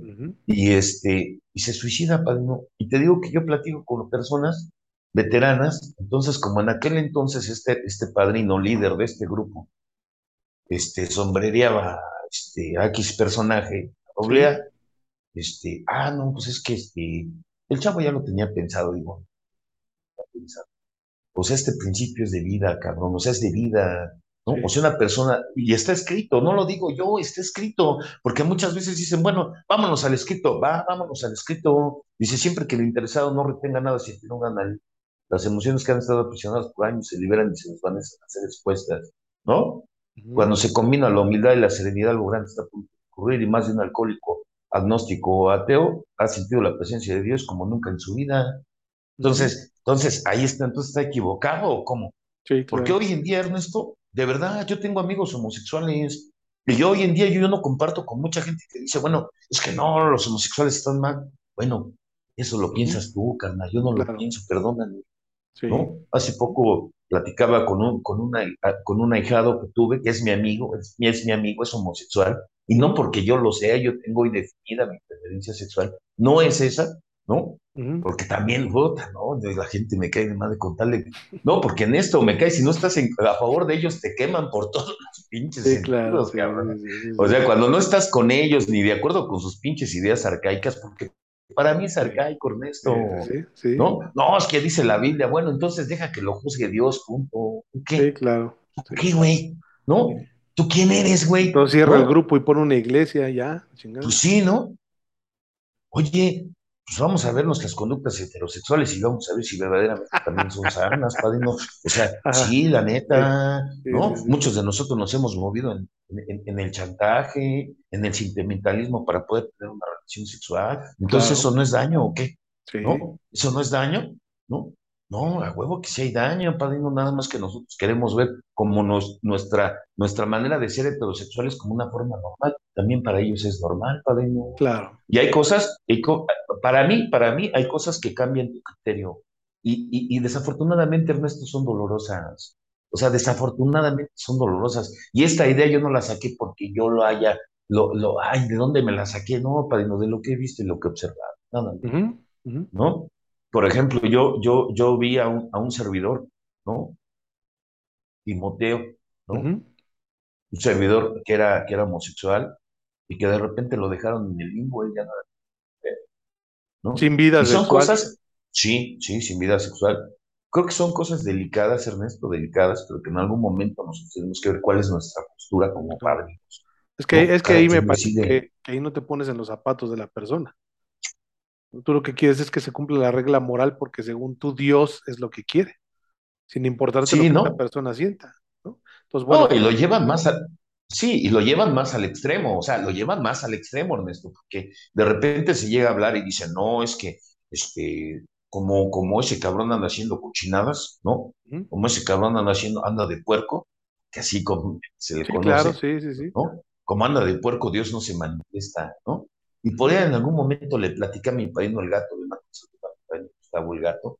Y este, y se suicida, Padrino. Y te digo que yo platico con personas veteranas, entonces como en aquel entonces este, este padrino líder de este grupo, este, sombrereaba este, a X personaje, oblea, este, ah, no, pues es que este, el chavo ya lo tenía pensado, digo, o sea, este principio es de vida, cabrón, o sea, es de vida, ¿no? O sea, una persona, y está escrito, no lo digo yo, está escrito, porque muchas veces dicen, bueno, vámonos al escrito, va, vámonos al escrito, dice siempre que el interesado no retenga nada, si no gana, las emociones que han estado aprisionadas por años se liberan y se nos van a ser expuestas, ¿no? Cuando se combina la humildad y la serenidad, lo grande está por ocurrir, y más de un alcohólico agnóstico o ateo ha sentido la presencia de Dios como nunca en su vida. Entonces, entonces ahí está, entonces está equivocado o cómo? Sí, Porque hoy en día, Ernesto, de verdad, yo tengo amigos homosexuales y yo hoy en día yo no comparto con mucha gente que dice, bueno, es que no, los homosexuales están mal. Bueno, eso lo piensas tú, carnal, yo no lo pienso, perdóname. ¿no? Hace poco platicaba con un, con, una, con un ahijado que tuve, que es mi amigo, es, es mi amigo, es homosexual, y no porque yo lo sea, yo tengo indefinida mi preferencia sexual, no es esa, ¿no? Porque también vota, ¿no? La gente me cae de más de contarle, no, porque en esto me cae, si no estás a favor de ellos, te queman por todos los pinches sí, claro, o sea, cuando no estás con ellos ni de acuerdo con sus pinches ideas arcaicas, porque para mí es arcaico, Ernesto. ¿No? No, es que dice la Biblia. Bueno, entonces deja que lo juzgue Dios, punto. ¿Qué? Sí, claro. ¿Qué, güey? ¿No? ¿Tú quién eres, güey? Entonces cierra el grupo y pone una iglesia ya. Pues sí, ¿no? Oye, pues vamos a ver nuestras conductas heterosexuales y vamos a ver si verdaderamente también son sanas, padrino. O sea, sí, la neta, ¿no? Muchos de nosotros nos hemos movido en, en, el chantaje, en el sentimentalismo para poder tener una relación sexual. Entonces, ¿eso no es daño o qué? ¿No? ¿Eso no es daño? ¿No? No, a huevo que sí hay daño, padrino, nada más que nosotros queremos ver como nos, nuestra, nuestra manera de ser heterosexuales como una forma normal. También para ellos es normal, padrino. Claro. Y hay cosas, para mí, para mí hay cosas que cambian tu criterio. Y, y, y desafortunadamente, Ernesto, son dolorosas. O sea, desafortunadamente son dolorosas. Y esta idea yo no la saqué porque yo lo haya, lo, lo, ay, ¿de dónde me la saqué? No, padrino, de lo que he visto y lo que he observado. Nada ¿No? Por ejemplo, yo, yo, yo vi a un, a un servidor, ¿no? Timoteo, ¿no? Un servidor que era, que era homosexual y que de repente lo dejaron en el limbo, él ya no era, ¿no? Sin vida y son cosas, sí, sí, sin vida sexual. Creo que son cosas delicadas, Ernesto, delicadas, pero que en algún momento nosotros tenemos que ver cuál es nuestra postura como padres. Es que, ¿no? es que ahí me parece que ahí no te pones en los zapatos de la persona. Tú lo que quieres es que se cumpla la regla moral porque según tú Dios es lo que quiere, sin importarte lo Sí, que la persona sienta, ¿no? Entonces, bueno, No, y lo llevan más a, sí, y lo llevan más al extremo, o sea, lo llevan más al extremo, Ernesto, porque de repente se llega a hablar y dicen, no, es que, este, como, como ese cabrón anda haciendo cochinadas, ¿no? Como ese cabrón anda haciendo, anda de puerco, que así como se le sí, claro, conoce, sí, sí, sí. ¿no? Como anda de puerco, Dios no se manifiesta, ¿no? Y por ahí en algún momento le platica a mi padrino el gato, a mi Gustavo el gato,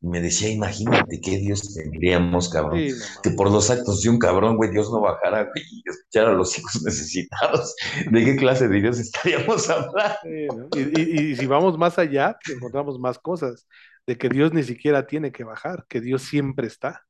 y me decía, imagínate qué Dios tendríamos, cabrón, Sí, que por los actos de un cabrón, güey, Dios no bajara, güey, y escuchara a los hijos necesitados. ¿De qué clase de Dios estaríamos hablando? Sí, ¿no? Y, y- y si vamos más allá, pues, encontramos más cosas, de que Dios ni siquiera tiene que bajar, que Dios siempre está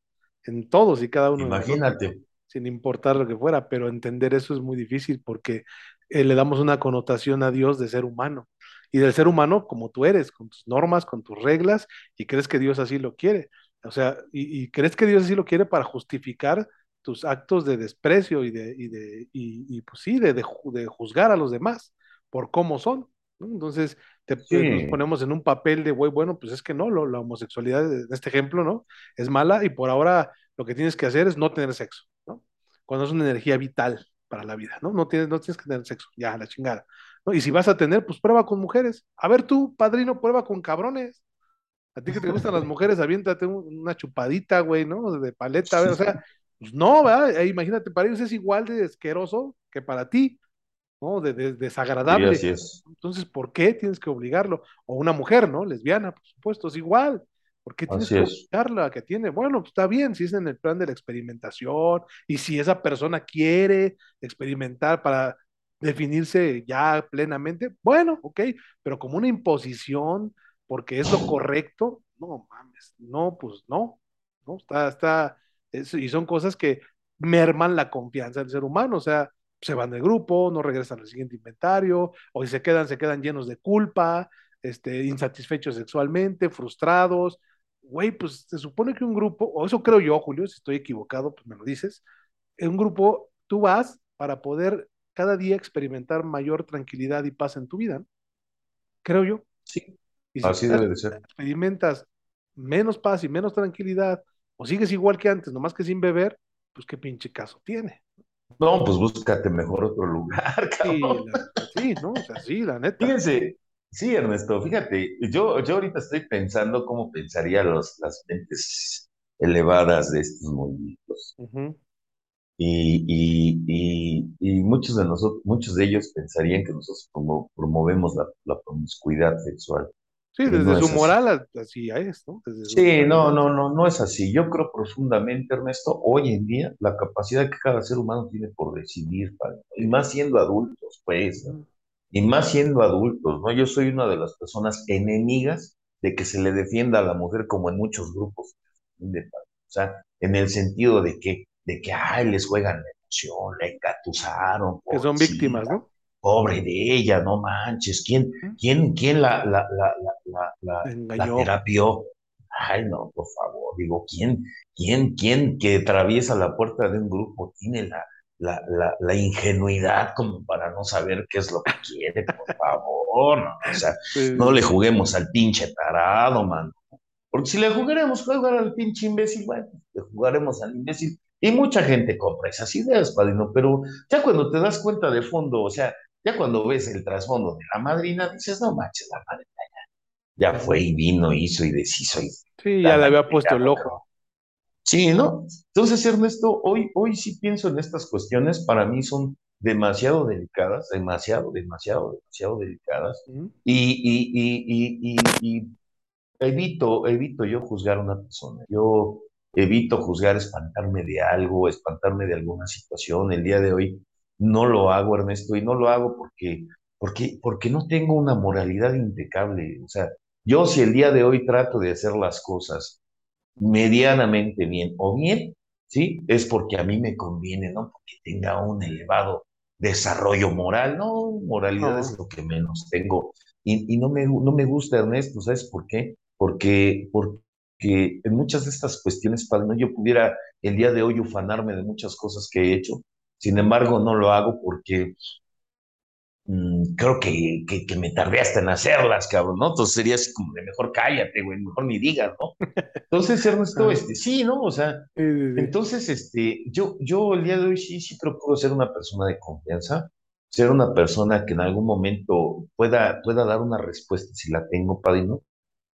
en todos y cada uno de nosotros, Imagínate. sin importar lo que fuera, pero entender eso es muy difícil porque eh, le damos una connotación a Dios de ser humano y del ser humano como tú eres, con tus normas, con tus reglas, y crees que Dios así lo quiere. O sea, y, y crees que Dios así lo quiere para justificar tus actos de desprecio y de, y de, y, y, pues sí, de, de ju- de juzgar a los demás por cómo son. ¿no? Entonces, te- nos ponemos en un papel de, güey, bueno, pues es que no, lo- la homosexualidad, en este ejemplo, ¿no? Es mala y por ahora lo que tienes que hacer es no tener sexo, ¿no? Cuando es una energía vital para la vida, ¿no? No tienes, no tienes que tener sexo, ya, la chingada. ¿no? Y si vas a tener, pues prueba con mujeres. A ver tú, padrino, prueba con cabrones. A ti que te gustan las mujeres, aviéntate un- una chupadita, güey, ¿no? De paleta, a ver, o sea, pues no, ¿verdad? Eh, imagínate, para ellos es igual de asqueroso que para ti. ¿no? De, de- sí, desagradable. así es. Entonces, ¿por qué tienes que obligarlo? O una mujer, ¿no? Lesbiana, por supuesto, es igual. ¿Por qué tienes Así que es. obligarla a que tiene? Bueno, pues está bien, si es en el plan de la experimentación y si esa persona quiere experimentar para definirse ya plenamente, bueno, ok, pero como una imposición, porque es lo correcto, no mames, no, pues no, no, está, está, es- y son cosas que merman la confianza del ser humano, o sea, se van del grupo, no regresan al siguiente inventario, o si se quedan, se quedan llenos de culpa, este, insatisfechos sexualmente, frustrados. Güey, pues se supone que un grupo, o eso creo yo, Julio, si estoy equivocado, pues me lo dices, en un grupo tú vas para poder cada día experimentar mayor tranquilidad y paz en tu vida, ¿no? creo yo. Sí, Y si así debe de ser. experimentas menos paz y menos tranquilidad, o sigues igual que antes, nomás que sin beber, pues qué pinche caso tiene. No, pues búscate mejor otro lugar, Sí, cabrón. la neta, sí, ¿no? O sea, sí, la neta. Fíjense, sí, Ernesto, fíjate, yo, yo ahorita estoy pensando cómo pensaría los, las mentes elevadas de estos movimientos. Ujú. Y, y, y, y muchos de nosotros, muchos de ellos pensarían que nosotros promo- promovemos la, la promiscuidad sexual. Sí, desde no su así. moral a- así es, ¿no? Desde Sí, no, no, no, no es así. Yo creo profundamente, Ernesto, hoy en día la capacidad que cada ser humano tiene por decidir, padre, y más siendo adultos, pues, ¿no? Y más siendo adultos, ¿no? Yo soy una de las personas enemigas de que se le defienda a la mujer como en muchos grupos. de- O sea, en el sentido de que, de que, ay, les juegan la emoción, la engatusaron, Que son víctimas, ¿no? pobre de ella, no manches, ¿quién, quién, quién la, la, la, la, la, terapió? Ay, no, por favor, digo, ¿quién, quién, quién que atraviesa la puerta de un grupo tiene la, la, la, la ingenuidad como para no saber qué es lo que quiere, por favor, no, o sea, Sí, no le juguemos al pinche tarado, man. Porque si le jugaremos jugar al pinche imbécil, bueno, le jugaremos al imbécil. Y mucha gente compra esas ideas, padrino, pero ya cuando te das cuenta de fondo, o sea, ya cuando ves el trasfondo de la madrina, dices, no manches, la madrina ya fue Ujú. y vino, hizo y deshizo y Sí, ya le había puesto el ojo. Sí, ¿no? Entonces, Ernesto, hoy, hoy sí pienso en estas cuestiones, para mí son demasiado delicadas, demasiado, demasiado, demasiado delicadas, y, y, y, y evito, evito yo juzgar a una persona, yo evito juzgar, espantarme de algo, espantarme de alguna situación. El día de hoy no lo hago, Ernesto, y no lo hago porque, porque, porque no tengo una moralidad impecable. O sea, yo si el día de hoy trato de hacer las cosas medianamente bien o bien, ¿sí? Es porque a mí me conviene, ¿no? Porque tenga un elevado desarrollo moral, ¿no? Moralidad es lo que menos tengo. Y, y no me, no me gusta, Ernesto, ¿sabes por qué? Porque, porque en muchas de estas cuestiones, padre, ¿no? yo pudiera el día de hoy ufanarme de muchas cosas que he hecho, Sin embargo, no lo hago porque mm, creo que, que, que me tardé hasta en hacerlas, cabrón, ¿no? Entonces sería así como de mejor cállate, güey, mejor ni digas, ¿no? Entonces, Ernesto, Ajá. este, sí, ¿no? O sea, entonces, este, yo, yo el día de hoy sí, sí procuro ser una persona de confianza, ser una persona que en algún momento pueda, pueda dar una respuesta si la tengo, padrino,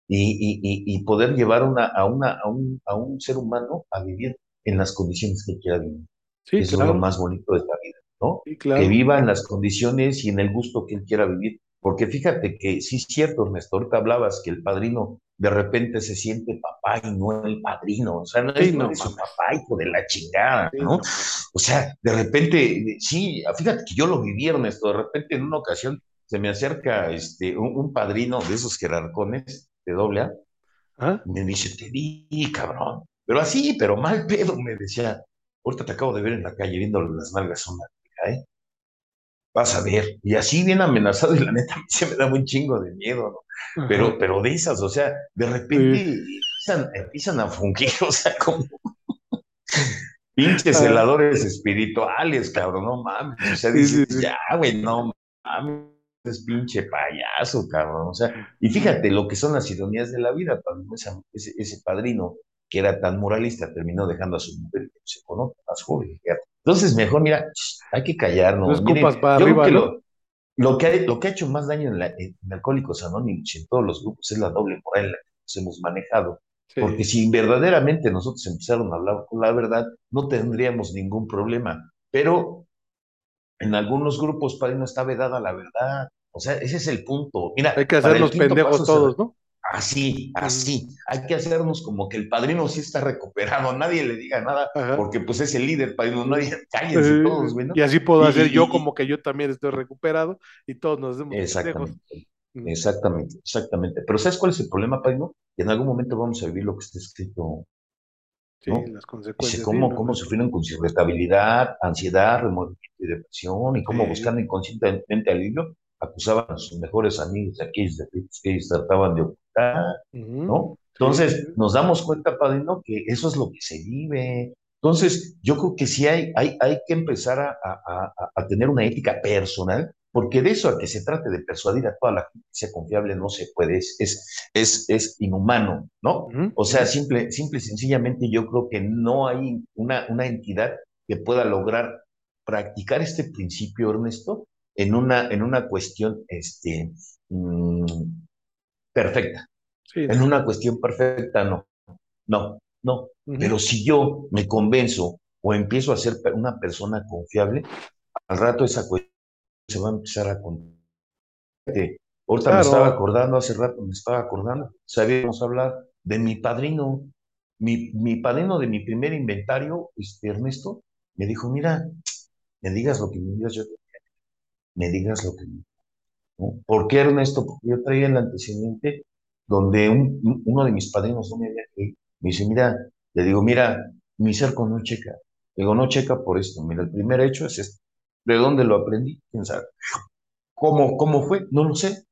y, y, y, poder llevar una, a, una, a, un, a un ser humano a vivir en las condiciones que quiera vivir. Sí, Eso es lo más bonito de esta vida, ¿no? sí, Que viva en las condiciones y en el gusto que él quiera vivir. Porque fíjate que sí es cierto, Ernesto, ahorita hablabas que el padrino de repente se siente papá y no el padrino. O sea, no, Sí, es, no eres su papá, hijo de la chingada, Sí, ¿no? O sea, de repente, sí, fíjate que yo lo viví, Ernesto, de repente en una ocasión se me acerca este, un, un padrino de esos jerarcones de doble A, ¿Ah? y me dice, te vi, cabrón. Pero así, pero mal pedo, me decía, ahorita te acabo de ver en la calle viéndole las nalgas vieja, ¿eh? Vas a ver. Y así bien amenazado, y la neta se me da un chingo de miedo, ¿no? Pero, pero de esas, o sea, de Sí. repente empiezan, empiezan a fungir, o sea, como pinches Ah, celadores espirituales, cabrón, no mames. O sea, sí, sí, dices, sí. ya, güey, no mames, es pinche payaso, cabrón. O sea, y fíjate lo que son las ironías de la vida, ese, ese padrino que era tan moralista terminó dejando a su mujer se con otra más joven. fíjate. Entonces, mejor, mira, hay que No callarnos. escupas Miren, para yo creo arriba, que ¿no? lo, lo que, ha, lo que ha hecho más daño en, la, en Alcohólicos Anónimos y en todos los grupos es la doble moral en la que nos hemos manejado. Porque si verdaderamente nosotros empezáramos a hablar con la verdad, no tendríamos ningún problema. Pero en algunos grupos, padre, no está vedada la verdad. O sea, ese es el punto. Hay Mira, que para el hacernos quinto pendejos todos, ¿no? Así, así. Hay que hacernos como que el padrino sí está recuperado. Nadie le diga nada, Ajá. porque pues es el líder, padrino. Nadie, cállense todos, güey, ¿no? y así puedo Y, hacer yo y, como que yo también estoy recuperado y todos nos demos exactamente, exactamente, exactamente. Pero ¿sabes cuál es el problema, padrino? Que en algún momento vamos a vivir lo que está escrito, Sí, ¿no? las Dice consecuencias, sí, en cómo, cómo sufrieron con su irritabilidad, ansiedad, remordimiento y depresión, y cómo Sí. buscando inconscientemente alivio, acusaban a sus mejores amigos de aquellos defectos que ellos trataban de ocultar. ¿no? Entonces, sí. nos damos cuenta, padrino, que eso es lo que se vive. Entonces, yo creo que sí hay, hay, hay que empezar a, a, a, a tener una ética personal, porque de eso a que se trate de persuadir a toda la gente que sea confiable no se puede, es, es, es, es inhumano, ¿no? O sea, simple, simple y sencillamente yo creo que no hay una, una entidad que pueda lograr practicar este principio, Ernesto, en una, en una cuestión este, mm, perfecta. Sí, En una cuestión perfecta, no. No, no. Pero si yo me convenzo o empiezo a ser una persona confiable, al rato esa cuestión se va a empezar a contar. Ahorita me estaba acordando, hace rato me estaba acordando, sabíamos hablar de mi padrino, mi, mi padrino de mi primer inventario, este Ernesto, me dijo, mira, me digas lo que me digas, yo me digas lo que me ¿no? ¿Por qué Ernesto? Porque yo traía el antecedente donde un- un- uno de mis padrinos no me había creído. Me dice, mira, le digo, mira, mi cerco no checa. Le digo, no checa por esto. Mira, el primer hecho es este. ¿De dónde lo aprendí? ¿Quién sabe? ¿Cómo, cómo fue? No lo sé.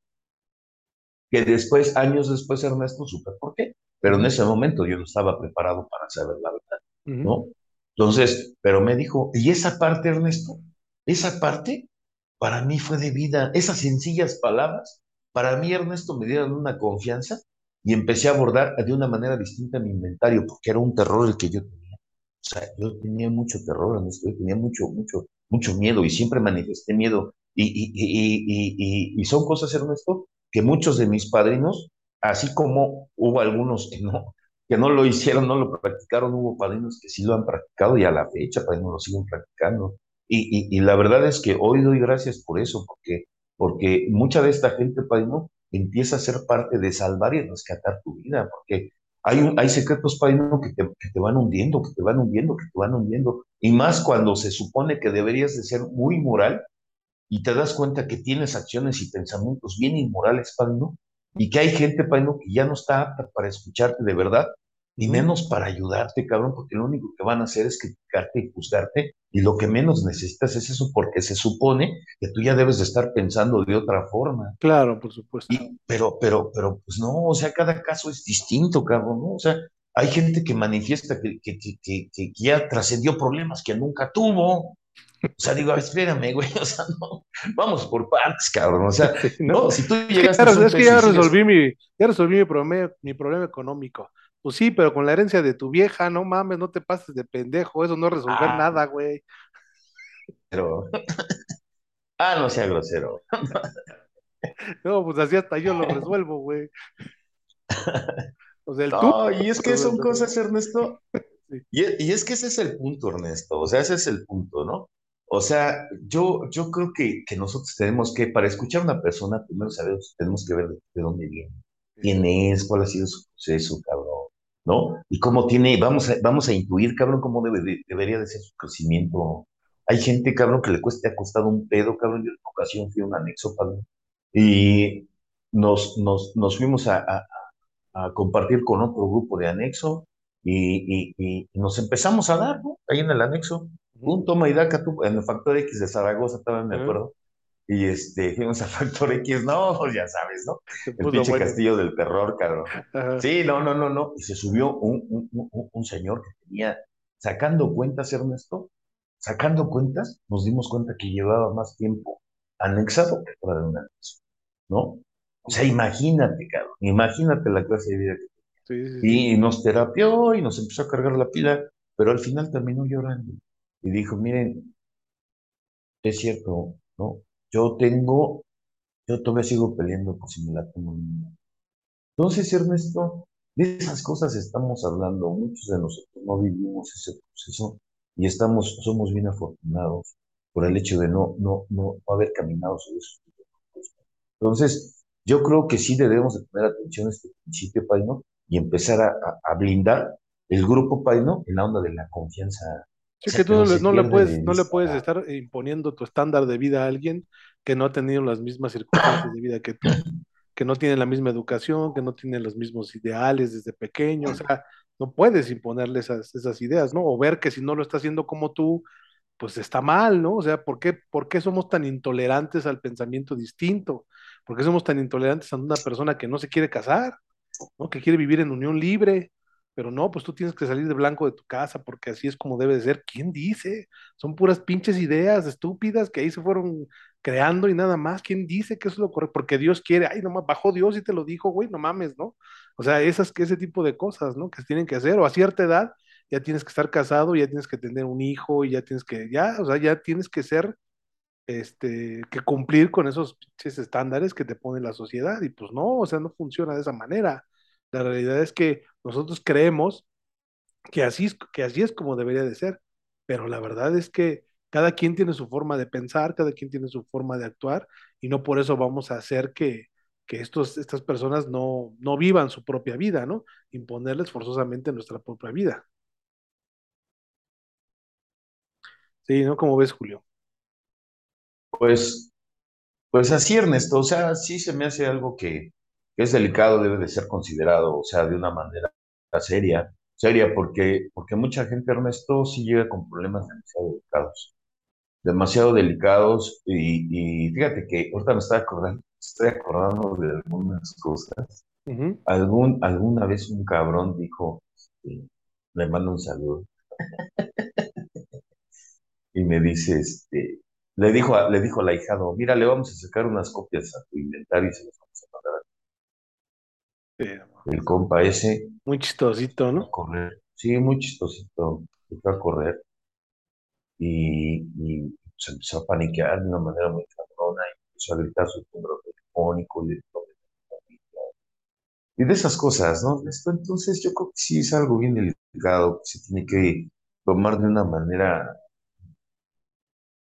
Que después, años después, Ernesto, supe por qué. Pero en ese momento yo no estaba preparado para saber la verdad. ¿no? Entonces, pero me dijo, y esa parte, Ernesto, esa parte para mí fue de vida. Esas sencillas palabras, para mí, Ernesto, me dieron una confianza y empecé a abordar de una manera distinta mi inventario, porque era un terror el que yo tenía. O sea, yo tenía mucho terror, Ernesto, yo tenía mucho, mucho, mucho miedo y siempre manifesté miedo. Y, y, y, y, son cosas, Ernesto, que muchos de mis padrinos, así como hubo algunos que no, que no lo hicieron, no lo practicaron, hubo padrinos que sí lo han practicado y a la fecha, padrinos lo siguen practicando. Y, y, la verdad es que hoy doy gracias por eso, porque, porque mucha de esta gente, padrino, empieza a ser parte de salvar y rescatar tu vida, porque hay, un, hay secretos, padrino, que te, te van hundiendo, que te van hundiendo, que te van hundiendo. Y más cuando se supone que deberías de ser muy moral y te das cuenta que tienes acciones y pensamientos bien inmorales, padrino, y que hay gente, padrino, que ya no está apta para escucharte de verdad, Ujú. menos para ayudarte, cabrón, porque lo único que van a hacer es criticarte y juzgarte, y lo que menos necesitas es eso, porque se supone que tú ya debes de estar pensando de otra forma. Claro, por supuesto. Y, pero, pero, pero, pues no, o sea, cada caso es distinto, cabrón, ¿no? O sea, hay gente que manifiesta que, que, que, ya trascendió problemas que nunca tuvo, O sea, digo, espérame, güey, o sea, no, vamos por partes, cabrón, o sea, no, si tú llegas a... Es que ya resolví, mi, ya resolví mi, problema, mi problema económico. Pues sí, pero con la herencia de tu vieja, no mames, no te pases de pendejo, eso no es resolver ah. nada, güey. Pero... ah, no sea grosero. no, pues así hasta yo lo resuelvo, güey. O sea, el no, y es que son cosas, Ernesto. Y, y, es que ese es el punto, Ernesto. O sea, ese es el punto, ¿no? O sea, yo, yo creo que, que nosotros tenemos que, para escuchar a una persona, primero sabemos, tenemos que ver de, dónde viene, quién es, cuál ha sido su proceso, cabrón, ¿no? Y cómo tiene, vamos a, vamos a intuir, cabrón, cómo debe, debería de ser su crecimiento. Hay gente, cabrón, que le cueste ha costado un pedo, cabrón. Yo en ocasión fui a un anexo, cabrón, y nos, nos, nos fuimos a, a compartir con otro grupo de anexo y, y, nos empezamos a dar, ¿no? Ahí en el anexo, un toma y daca, tú, en el Factor X de Zaragoza, también me acuerdo. Y este, fuimos al Factor X, no, ya sabes, ¿no? El pinche castillo del terror, cabrón. Sí, no, no, no, no. Y se subió un, un, un, un, señor que tenía, sacando cuentas, Ernesto, sacando cuentas, nos dimos cuenta que llevaba más tiempo anexado que fuera de un anexo, ¿no? O sea, imagínate, cabrón, imagínate la clase de vida que tenía. Y nos terapió y nos empezó a cargar la pila, pero al final terminó llorando. Y dijo, miren, es cierto, ¿no? Yo tengo, yo todavía sigo peleando por si me la tomo. Entonces, Ernesto, de esas cosas estamos hablando. Muchos de nosotros no vivimos ese proceso y estamos, somos bien afortunados por el hecho de no, no, no, haber caminado sobre eso. Entonces, yo creo que sí debemos de atención a este principio, Paino, y empezar a, blindar el grupo, Paino, en la onda de la confianza. Sí, que tú no, le puedes, no le puedes estar imponiendo tu estándar de vida a alguien que no ha tenido las mismas circunstancias de vida que tú, que no tiene la misma educación, que no tiene los mismos ideales desde pequeño, o sea, no puedes imponerle esas, esas ideas, ¿no? O ver que si no lo está haciendo como tú, pues está mal, ¿no? O sea, ¿por qué, ¿por qué somos tan intolerantes al pensamiento distinto? ¿Por qué somos tan intolerantes a una persona que no se quiere casar, ¿no? que quiere vivir en unión libre? Pero no, pues tú tienes que salir de blanco de tu casa porque así es como debe de ser. ¿Quién dice? Son puras pinches ideas estúpidas que ahí se fueron creando y nada más. ¿Quién dice que eso es lo correcto? Porque Dios quiere. Ay, nomás bajó Dios y te lo dijo, güey, no mames, ¿no? O sea, esas, ese tipo de cosas, ¿no? Que se tienen que hacer. O a cierta edad ya tienes que estar casado, ya tienes que tener un hijo, y ya tienes que, ya, o sea, ya tienes que ser este, que cumplir con esos estándares que te pone la sociedad. Y pues no, o sea, no funciona de esa manera. La realidad es que nosotros creemos que así es, que así es como debería de ser, pero la verdad es que cada quien tiene su forma de pensar, cada quien tiene su forma de actuar, y no por eso vamos a hacer que, que estos, estas personas no, no vivan su propia vida, ¿no? Imponerles forzosamente nuestra propia vida. Sí, ¿no? Como ves, Julio? Pues, pues así, Ernesto, o sea, sí se me hace algo que, es delicado, debe de ser considerado, o sea, de una manera seria, seria, porque, porque mucha gente, Ernesto, sí llega con problemas demasiado delicados, demasiado delicados, y, fíjate que ahorita me estoy acordando, estoy acordando de algunas cosas. Algún, alguna vez un cabrón dijo, este, le mando un saludo, y me dice, este, le dijo, a, le dijo al ahijado, mira, le vamos a sacar unas copias a tu inventario y se las el compa ese. Muy chistosito, ¿no? correr. Sí, muy chistosito. Fue a correr. Y, se empezó a paniquear de una manera muy cabrona y empezó a gritar su número telefónico y de y de esas cosas, ¿no? entonces yo creo que sí es algo bien delicado, que se tiene que tomar de una manera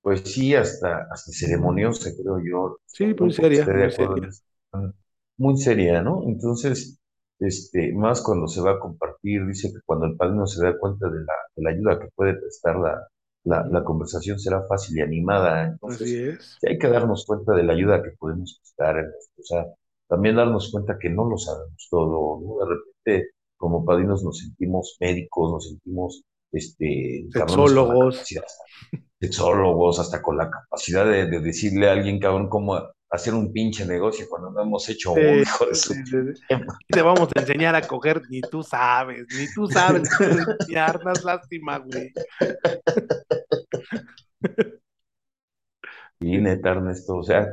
pues sí, hasta, hasta ceremoniosa, creo yo. Sí, muy seria. Muy seria. Muy seria, ¿no? Entonces, este, más cuando se va a compartir, dice que cuando el padrino se da cuenta de la, de la ayuda que puede prestar la, la, la, conversación será fácil y animada. Entonces, Así es. hay que darnos cuenta de la ayuda que podemos prestar. O sea, también darnos cuenta que no lo sabemos todo, ¿no? De repente, como padrinos nos sentimos médicos, nos sentimos este, sexólogos sexólogos, hasta con la capacidad de, decirle a alguien, cabrón, cómo hacer un pinche negocio cuando no hemos hecho un hijo de su Te vamos a enseñar a coger, ni tú sabes, ni tú sabes lástima, güey. Y neta, Ernesto, o sea,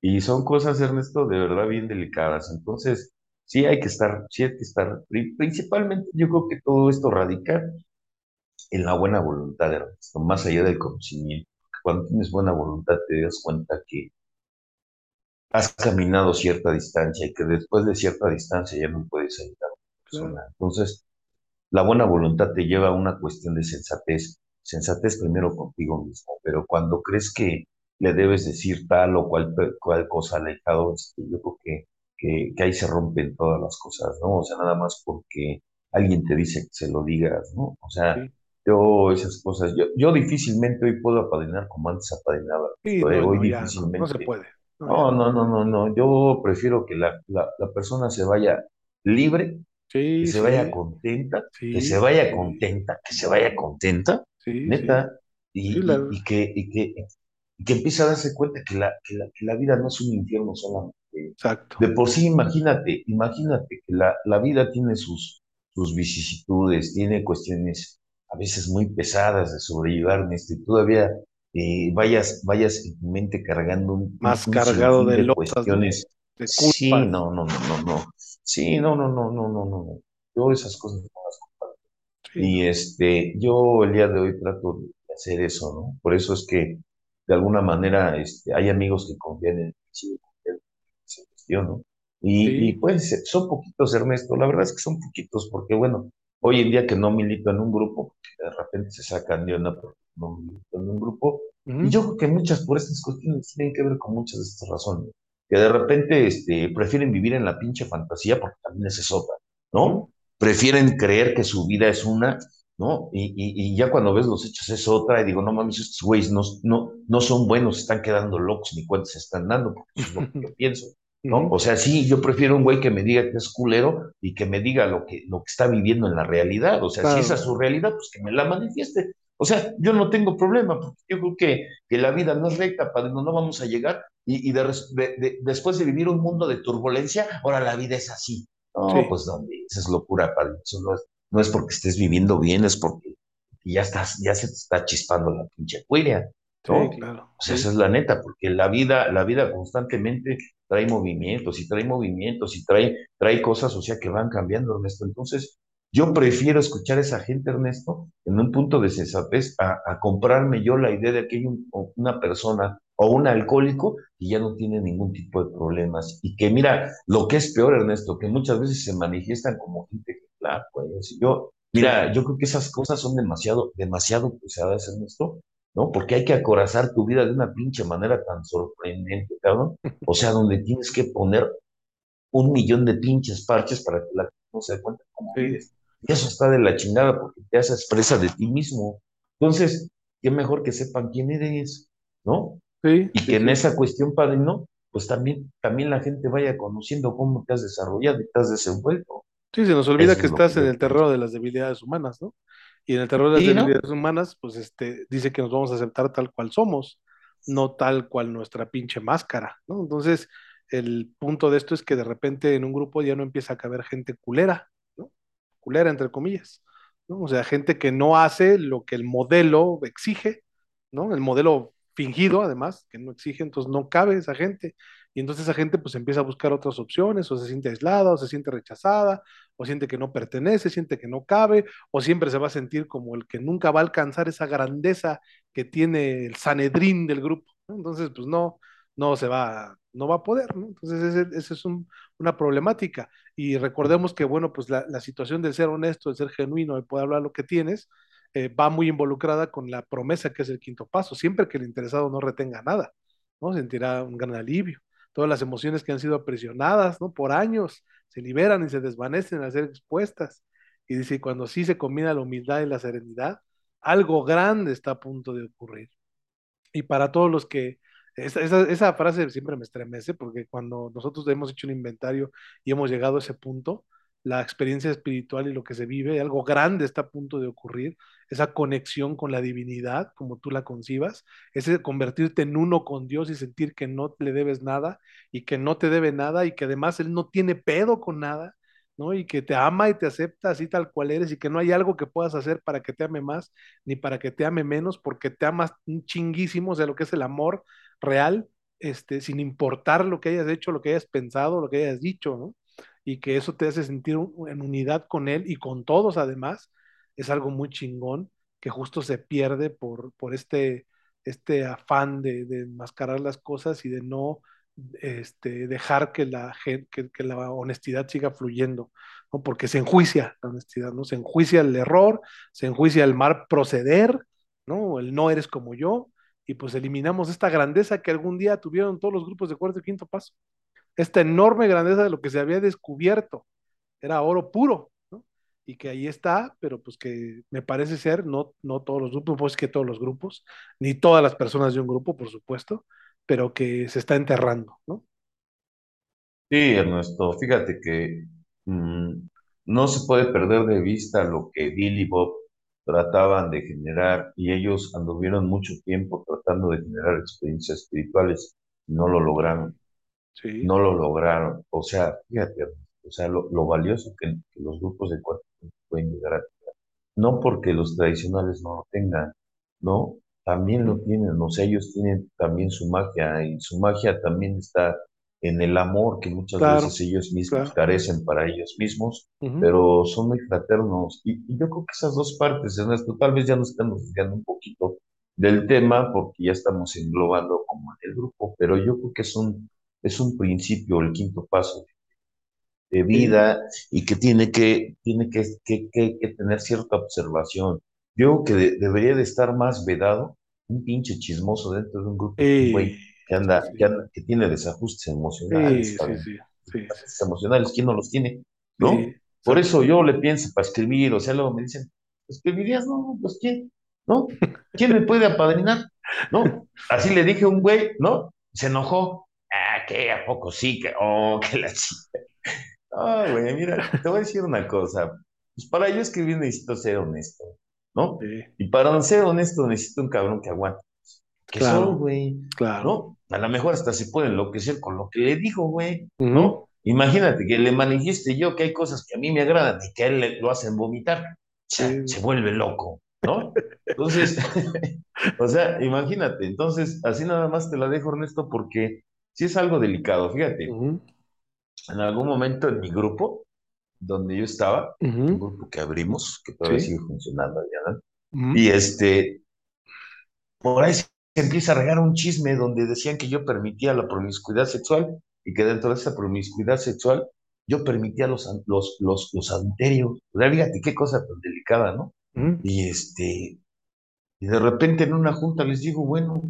y son cosas, Ernesto, de verdad bien delicadas. Entonces, sí hay que estar, sí hay que estar, pri- principalmente yo creo que todo esto radica en la buena voluntad, Ernesto, más allá del conocimiento. Cuando tienes buena voluntad te das cuenta que has caminado cierta distancia y que después de cierta distancia ya no puedes ayudar a una Claro, persona. Entonces, la buena voluntad te lleva a una cuestión de sensatez. Sensatez primero contigo mismo, pero cuando crees que le debes decir tal o cual, cual cosa alejado, yo creo que, que, que ahí se rompen todas las cosas, ¿no? O sea, nada más porque alguien te dice que se lo digas, ¿no? O sea, sí. yo esas cosas, yo, yo difícilmente hoy puedo apadrinar como antes apadrinaba. Sí, no, Hoy no, ya no, no se difícilmente puede. No, no, no. no, no. Yo prefiero que la, la, la persona se vaya libre, que Sí, se vaya sí, contenta, que se vaya contenta, que se vaya contenta, neta, y, la, y que, y que, y que empiece a darse cuenta que la, que la, que la vida no es un infierno solamente. exacto. De por sí, imagínate, imagínate que la, la vida tiene sus, sus vicisitudes, tiene cuestiones a veces muy pesadas de sobrellevar, y todavía eh, vayas, vayas en tu mente cargando un, Más un cargado de cuestiones. De Sí, no, no, no, no, no. Sí, no, no, no, no, no, no. Yo esas cosas no las comparto. Sí, Y este, yo el día de hoy trato de hacer eso, ¿no? Por eso es que de alguna manera este, hay amigos que confían en sí, esa cuestión, ¿no? Y, y Sí, pues son poquitos, Ernesto, la verdad es que son poquitos, porque bueno, hoy en día que no milito en un grupo, de repente se sacan de una porque no en un grupo, y yo creo que muchas por estas cuestiones tienen que ver con muchas de estas razones, que de repente este, prefieren vivir en la pinche fantasía, porque también es otra, ¿no? Prefieren creer que su vida es una ¿no? Y, y, y ya cuando ves los hechos es otra, y digo, no mames, estos güeyes no, no, no son buenos, están quedando locos, ni cuentas se están dando, porque eso es lo que yo pienso, ¿no? O sea, sí, yo prefiero un güey que me diga que es culero y que me diga lo que, lo que está viviendo en la realidad, o sea, si esa es su realidad, pues que me la manifieste. O sea, yo no tengo problema, porque yo creo que, que la vida no es recta, padre, no, no vamos a llegar, y, y de, de, de, después de vivir un mundo de turbulencia, ahora la vida es así. No, sí, pues dónde, esa es locura, padre, eso no es, no es porque estés viviendo bien, es porque ya estás, ya se te está chispando la pinche cuiria, ¿no? sí, O claro, sea, esa es la neta, porque la vida, la vida constantemente trae movimientos y trae movimientos y trae, trae cosas, o sea, que van cambiando, Ernesto. Entonces, yo prefiero escuchar a esa gente, Ernesto, en un punto de sensatez, a, a comprarme yo la idea de que hay un- una persona o un alcohólico y ya no tiene ningún tipo de problemas. Y que mira, lo que es peor, Ernesto, que muchas veces se manifiestan como gente ejemplar, pues. Yo, mira, yo creo que esas cosas son demasiado, demasiado pesadas, Ernesto, ¿no? Porque hay que acorazar tu vida de una pinche manera tan sorprendente, cabrón. O sea, donde tienes que poner un millón de pinches parches para que la gente no se dé cuenta cómo sí, vives. Y eso está de la chingada porque te haces presa de ti mismo. Entonces, qué mejor que sepan quién eres, ¿no? sí, Y sí, que en sí. esa cuestión, padre, ¿no? Pues también, también la gente vaya conociendo cómo te has desarrollado y te has desenvuelto. Sí, se nos olvida Eso que es lo que estás en el terreno de las debilidades humanas, ¿no? Y en el terreno de las debilidades humanas, pues este, dice que nos vamos a aceptar tal cual somos, no tal cual nuestra pinche máscara, ¿no? Entonces, el punto de esto es que de repente en un grupo ya no empieza a caber gente culera. Culera, entre comillas. O sea, gente que no hace lo que el modelo exige, ¿no? El modelo fingido, además, que no exige, entonces no cabe esa gente. Y entonces esa gente pues empieza a buscar otras opciones, o se siente aislada, o se siente rechazada, o siente que no pertenece, siente que no cabe, o siempre se va a sentir como el que nunca va a alcanzar esa grandeza que tiene el Sanedrín del grupo. Entonces, pues no, no se va, no va a poder, ¿no? Entonces, esa es un, una problemática. Y recordemos que, bueno, pues la, la, situación de ser honesto, de ser genuino, de poder hablar lo que tienes, eh, va muy involucrada con la promesa que es el quinto paso. Siempre que el interesado no retenga nada, ¿no? Sentirá un gran alivio. Todas las emociones que han sido aprisionadas, ¿no? Por años, se liberan y se desvanecen al ser expuestas. Y dice, cuando sí se combina la humildad y la serenidad, algo grande está a punto de ocurrir. Y para todos los que, esa, esa, frase siempre me estremece porque cuando nosotros hemos hecho un inventario y hemos llegado a ese punto, la experiencia espiritual y lo que se vive, algo grande está a punto de ocurrir, esa conexión con la divinidad, como tú la concibas, ese convertirte en uno con Dios y sentir que no le debes nada y que no te debe nada y que además Él no tiene pedo con nada, ¿no? Y que te ama y te acepta así tal cual eres y que no hay algo que puedas hacer para que te ame más ni para que te ame menos, porque te amas un chinguísimo, o sea, lo que es el amor real, este, sin importar lo que hayas hecho, lo que hayas pensado, lo que hayas dicho, ¿no? Y que eso te hace sentir en unidad con él y con todos además, es algo muy chingón que justo se pierde por, por este, este afán de, de enmascarar las cosas y de no este, dejar que la, que, la honestidad siga fluyendo, ¿no? porque se enjuicia la honestidad, ¿no? se enjuicia el error, se enjuicia el mal proceder, ¿no? el no eres como yo, y pues eliminamos esta grandeza que algún día tuvieron todos los grupos de cuarto y quinto paso, esta enorme grandeza de lo que se había descubierto, era oro puro, ¿no? y que ahí está, pero pues que me parece ser, no, no todos los grupos, pues que todos los grupos, ni todas las personas de un grupo, por supuesto, pero que se está enterrando, ¿no? Sí, Ernesto, fíjate que mm, no se puede perder de vista lo que Bill y Bob trataban de generar y ellos anduvieron mucho tiempo tratando de generar experiencias espirituales no lo lograron. Sí. No lo lograron. O sea, fíjate, o sea, lo, lo valioso que, que, los grupos de cuatro pueden llegar a tener. No porque los tradicionales no lo tengan, ¿no? también lo tienen, o sea, ellos tienen también su magia y su magia también está en el amor que muchas Claro, veces ellos mismos claro. carecen para ellos mismos, Ujú. pero son muy fraternos. Y, y yo creo que esas dos partes, Ernesto, tal vez ya nos estamos desviando un poquito del tema porque ya estamos englobando como en el grupo, pero yo creo que es un, es un principio, el quinto paso de vida y que tiene que, tiene que, que, que- que tener cierta observación. Yo creo que de- debería de estar más vedado un pinche chismoso dentro de un grupo, Sí, güey que anda, que anda, que tiene desajustes emocionales, Sí, sí, sí, Desajustes emocionales, ¿quién no los tiene? ¿No? Por eso yo le pienso para escribir, o sea, luego me dicen, ¿escribirías? No, pues ¿quién? ¿No? ¿Quién me puede apadrinar? ¿No? Así le dije a un güey, ¿no? Se enojó. Ah, ¿qué? ¿A poco sí? que Oh, que la chica. Ah, güey, mira, te voy a decir una cosa. Pues para yo escribir necesito ser honesto, ¿no? Sí, Y para ser honesto necesito un cabrón que aguante. Que claro, güey, claro. ¿no? A lo mejor hasta se puede enloquecer con lo que le digo, güey. ¿no? Imagínate que le manifieste yo que hay cosas que a mí me agradan y que a él le- lo hacen vomitar. Se vuelve loco, ¿no? Entonces, o sea, imagínate. Entonces, así nada más te la dejo, Ernesto, porque sí es algo delicado. Fíjate, en algún momento en mi grupo, donde yo estaba, un ujú, grupo que abrimos, que todavía Sí. sigue funcionando Y este, por ahí se empieza a regar un chisme donde decían que yo permitía la promiscuidad sexual y que dentro de esa promiscuidad sexual yo permitía los, los, los, los adulterios. O sea, fíjate qué cosa tan delicada, ¿no? ujú, Y este, y de repente en una junta les digo, bueno,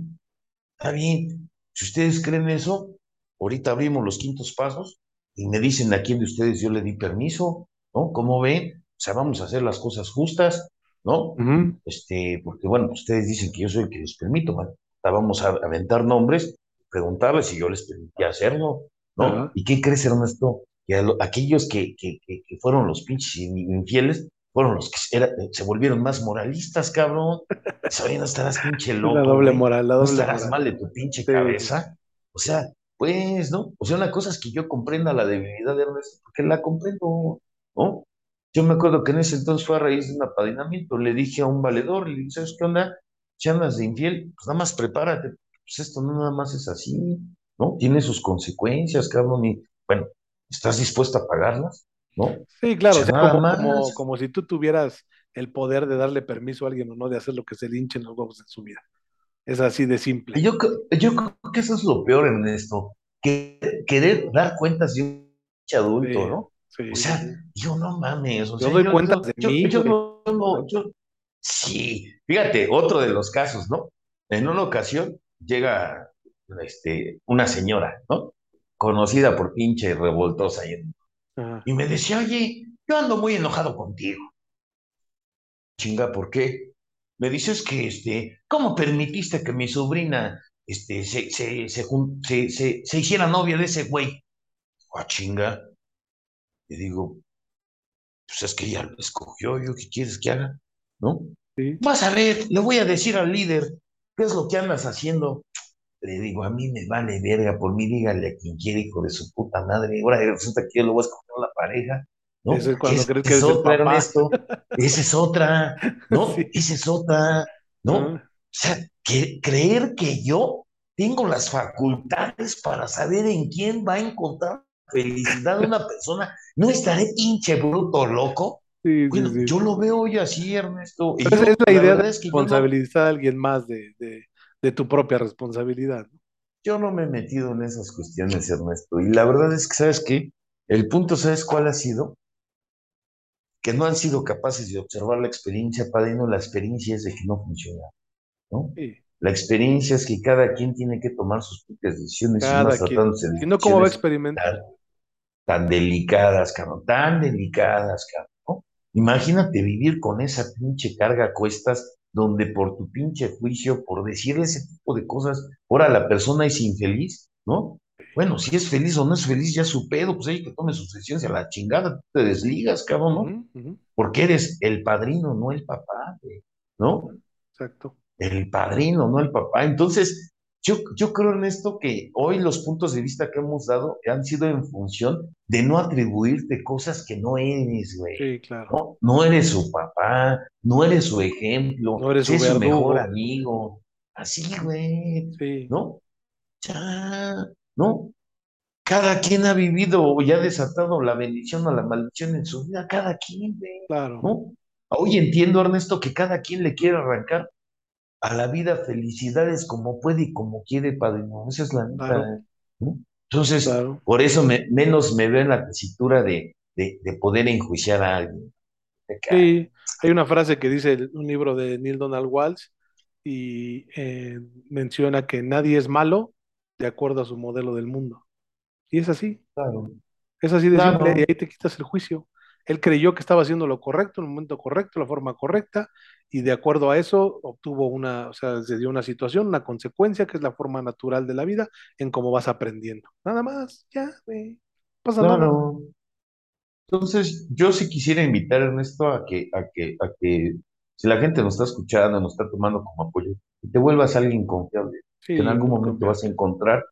está bien, si ustedes creen eso, ahorita abrimos los quintos pasos y me dicen a quién de ustedes yo le di permiso, ¿no? ¿Cómo ven? O sea, vamos a hacer las cosas justas, ¿no? Este, porque bueno, ustedes dicen que yo soy el que los permito, ¿vale? Vamos a aventar nombres, preguntarles si yo les permitía hacerlo, ¿no? ¿Y qué crees, Ernesto? Que lo- aquellos que, que, que, que fueron los pinches infieles fueron los que se era- se volvieron más moralistas, cabrón. Oye, no estarás pinche Sí, la loco, doble moral, la No doble estarás moral. mal de tu pinche sí. cabeza. O sea, pues, ¿no? O sea, una cosa es que yo comprenda la debilidad de Ernesto, porque la comprendo, ¿no? Yo me acuerdo que en ese entonces fue a raíz de un apadrinamiento. Le dije a un valedor, le dije, ¿sabes qué onda? Si andas de infiel, pues nada más prepárate. Pues esto no nada más es así, ¿no? Tiene sus consecuencias, cabrón. Y bueno, ¿estás dispuesto a pagarlas? ¿No? Sí, claro, o sea, como, como, si tú tuvieras el poder de darle permiso a alguien o no de hacer lo que se le hinchen los huevos en su vida. Es así de simple. Yo, yo creo que eso es lo peor, Ernesto. Que, querer dar cuentas de un adulto, Sí, ¿no? O sí, sea, yo no mames, o Yo sea, doy yo, cuentas yo, de yo, mí, yo no, sí, fíjate, otro de los casos, ¿no? En una ocasión llega, este, una señora, ¿no? Conocida por pinche revoltosa y, Ajá. y me decía, oye, yo ando muy enojado contigo. Chinga, ¿por qué? Me dices que, este, ¿cómo permitiste que mi sobrina, este, se, se, se, se hiciera novia de ese güey? Ah, chinga. Y digo, pues es que ella lo escogió, ¿yo qué quieres que haga? ¿No? Sí, Vas a ver, le voy a decir al líder, ¿qué es lo que andas haciendo? Le digo, a mí me vale verga, por mí dígale a quien quiera, hijo de su puta madre. Ahora resulta que yo lo voy a escoger a la pareja. ¿no? Eso es cuando crees que es otra, papá. Ernesto, esa es otra, ¿no? Sí. Esa es otra, ¿no? O Ah, sea, que, creer que yo tengo las facultades para saber en quién va a encontrar felicidad una persona, ¿no estaré pinche bruto loco? Sí, sí, Bueno, sí. yo lo veo hoy así, Ernesto, y es, yo, es la la idea de es que no, responsabilizar a alguien más de, de, de tu propia responsabilidad. ¿no? yo no me he metido en esas cuestiones, Ernesto, y la verdad es que, ¿sabes qué? El punto, ¿sabes cuál ha sido? Que no han sido capaces de observar la experiencia, padrino, la experiencia es de que no funciona, ¿no? Sí, La experiencia es que cada quien tiene que tomar sus propias decisiones y más cada quien. de Si no, ¿cómo va a experimentar? Tan, delicadas, cabrón, tan delicadas, cabrón, ¿no? Imagínate vivir con esa pinche carga a cuestas donde por tu pinche juicio, por decir ese tipo de cosas, ahora la persona es infeliz, ¿no? Bueno, si es feliz o no es feliz, ya su pedo, pues ahí que tome sus decisiones a la chingada, tú te desligas, cabrón, ¿no? Porque eres el padrino, no el papá, ¿no? Exacto. el padrino, no el papá. Entonces, yo, yo creo en esto que hoy los puntos de vista que hemos dado han sido en función de no atribuirte cosas que no eres, güey. Sí, claro. No, no eres su papá, no eres su ejemplo, No eres su sé su mejor amigo. Así, güey, Sí, ¿no? Ya, ¿no? Cada quien ha vivido o ya ha desatado la bendición o la maldición en su vida, cada quien, güey, claro. ¿no? Hoy entiendo, Ernesto, que cada quien le quiere arrancar a la vida felicidades como puede y como quiere, padrino. Esa es la. Claro. ¿no? Entonces, Claro. por eso me- menos me veo en la tesitura de, de, de poder enjuiciar a alguien. Sí, hay una frase que dice un libro de Neil Donald Walsh y eh, menciona que nadie es malo de acuerdo a su modelo del mundo. Y es así, claro, es así de simple, y ahí te quitas el juicio. Él creyó que estaba haciendo lo correcto, en el momento correcto, la forma correcta, y de acuerdo a eso obtuvo una, o sea, se dio una situación, una consecuencia, que es la forma natural de la vida, en cómo vas aprendiendo. Nada más, ya, no pasa nada. claro. Entonces, yo sí quisiera invitar, Ernesto, a que, a que, a que si la gente nos está escuchando, nos está tomando como apoyo, que te vuelvas alguien confiable. Sí, que en algún momento vas a encontrar,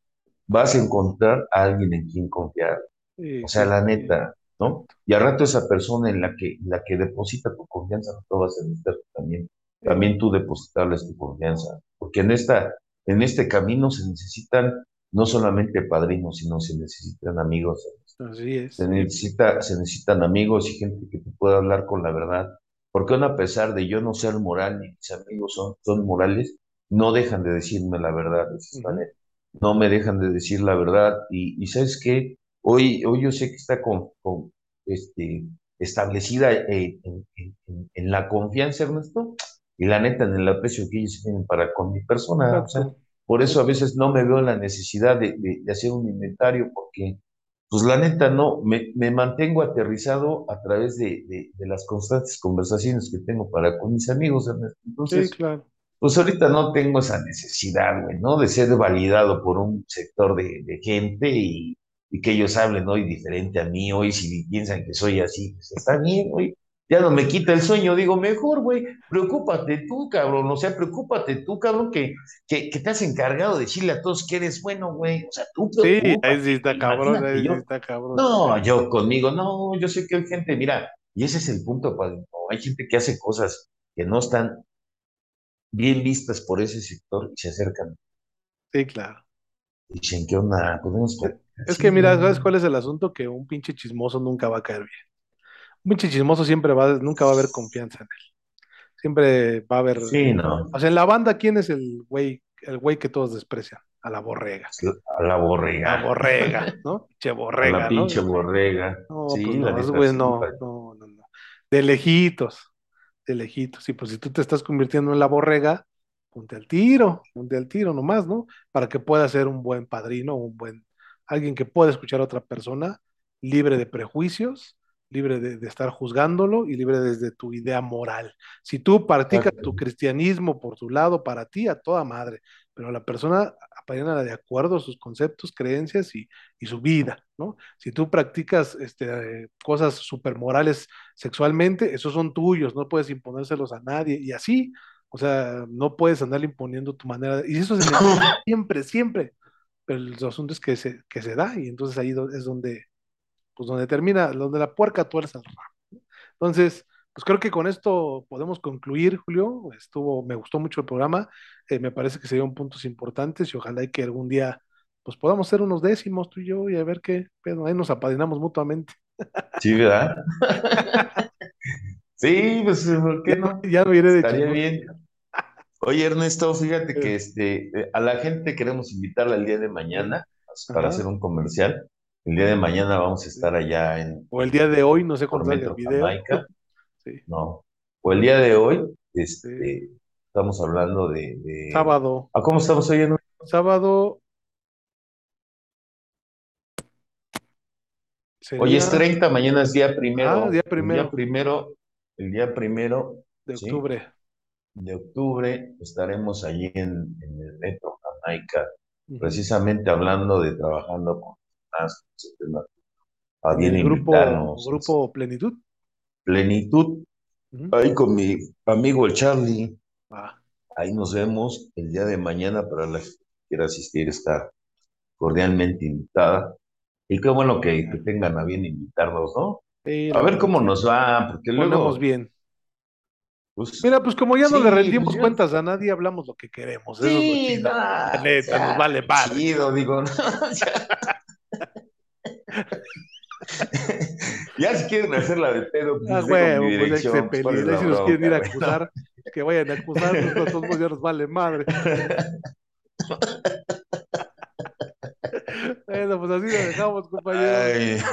vas a encontrar a alguien en quien confiar. Sí, O sea, sí, la neta, ¿no? Y al rato esa persona en la que, en la que deposita tu confianza, no vas a necesitar también, también tú depositarles tu confianza. Porque en esta, en este camino se necesitan no solamente padrinos, sino se necesitan amigos. Así es. Se necesita, se necesitan amigos y gente que te pueda hablar con la verdad. Porque aún a pesar de yo no ser moral ni mis amigos son, son morales, no dejan de decirme la verdad. No me dejan de decir la verdad. Y, y ¿sabes qué? Hoy, hoy yo sé que está con, con, este, establecida eh, en, en- en- en la confianza, Ernesto, y la neta en el aprecio que ellos tienen para con mi persona. O sea, por eso a veces no me veo la necesidad de, de- de hacer un inventario, porque, pues la neta no, me, me mantengo aterrizado a través de, de- las constantes conversaciones que tengo para con mis amigos, Ernesto. Sí, Entonces, claro. pues ahorita no tengo esa necesidad, güey, ¿no? De ser validado por un sector de gente y, y que ellos hablen hoy diferente a mí, hoy si piensan que soy así, pues está bien, güey. Ya no me quita el sueño, digo, mejor, güey, preocúpate tú, cabrón, o sea, preocúpate tú, cabrón, que, que, que te has encargado de decirle a todos que eres bueno, güey, o sea, tú Sí, ahí sí está cabrón, ahí sí está cabrón. no, yo conmigo, no, yo sé que hay gente, mira, y ese es el punto, padre, hay gente que hace cosas que no están bien vistas por ese sector y se acercan Sí, claro. dicen, ¿qué onda? Podemos platicar?". Es Sí, que mira. ¿sabes cuál es el asunto? Que un pinche chismoso nunca va a caer bien. Un pinche chismoso siempre va, nunca va a haber confianza en él. Siempre va a haber. Sí, no, O sea, en la banda, ¿quién es el güey, el güey que todos desprecian? A la borrega. a la borrega, La borrega, ¿no? Che a borrega, la ¿no? pinche borrega. No, Sí, pues no, sí, no, no, no, no. De lejitos, de lejitos. Y pues si tú te estás convirtiendo en la borrega, ponte al tiro, ponte al tiro nomás, ¿no? Para que pueda ser un buen padrino, un buen, alguien que pueda escuchar a otra persona, libre de prejuicios, libre de, de estar juzgándolo y libre desde tu idea moral. Si tú practicas tu cristianismo por tu lado, para ti, a toda madre, pero la persona apena de acuerdo a sus conceptos, creencias y, y su vida, ¿no? Si tú practicas este, cosas super morales sexualmente, esos son tuyos, no puedes imponérselos a nadie y así, o sea, no puedes andarle imponiendo tu manera, de- y eso se necesita siempre, siempre, pero el asunto es que se, que se da y entonces ahí es donde, pues donde termina, donde la puerca tuerce el rabo. Entonces, pues creo que con esto podemos concluir, Julio. Estuvo, me gustó mucho el programa. eh, me parece que se dieron puntos importantes y ojalá y que algún día pues podamos ser unos décimos tú y yo y a ver qué pedo. Ahí nos apadrinamos mutuamente. Sí, ¿verdad? Sí, pues, ¿por qué Ya, no? ya no iré de Estaría bien. Oye, Ernesto, fíjate que este, eh, a la gente queremos invitarla el día de mañana para Ajá. hacer un comercial. El día de mañana vamos a estar allá en O el día de hoy, no sé cuándo el video. Sí, No. O el día de hoy, sí. este, estamos hablando de, de... Sábado. ¿A cómo estamos oyendo? Sábado Hoy es sería 30, mañana es día ah, primero. día El día primero primero, el día primero, de ¿sí? De octubre estaremos allí en, en el Metro Jamaica, Ujú. precisamente hablando de trabajando con más, etcétera. a En bien el grupo, grupo Plenitud. Plenitud, Ujú. ahí con mi amigo el Charlie, Ah, ahí nos vemos el día de mañana para la que quiera asistir, está cordialmente invitada. Y qué bueno que, que tengan a bien invitarnos, ¿no? sí, A ver cómo nos va, porque luego, bien. Pues, Mira, pues como ya no sí, le rendimos pues yo- cuentas a nadie, hablamos lo que queremos. Eso es lo Sí, chido. La neta, ya, nos vale madre. chido, digo, no, ya. Ya si quieren hacer la de pedo, pues Ah, huevo, mi pues hay que se pues, ¿cuál es peleen. Ahí la si nos quieren ir a acusar, que vayan a acusar, pues a todos modos ya nos vale madre. Bueno, pues así lo dejamos, compañeros.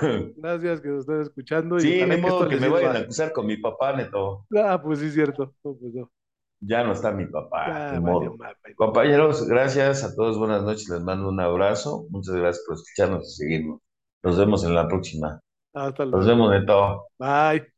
Ay, Gracias que nos estén escuchando y sí, ni que esto modo que les me vayan a acusar con mi papá, Neto. Ah, pues sí, cierto. No, pues no. Ya no está mi papá, madre. Compañeros, gracias a todos, buenas noches, les mando un abrazo. Muchas gracias por escucharnos y seguirnos. Nos vemos en la próxima. Hasta Nos luego. vemos, Neto. Bye.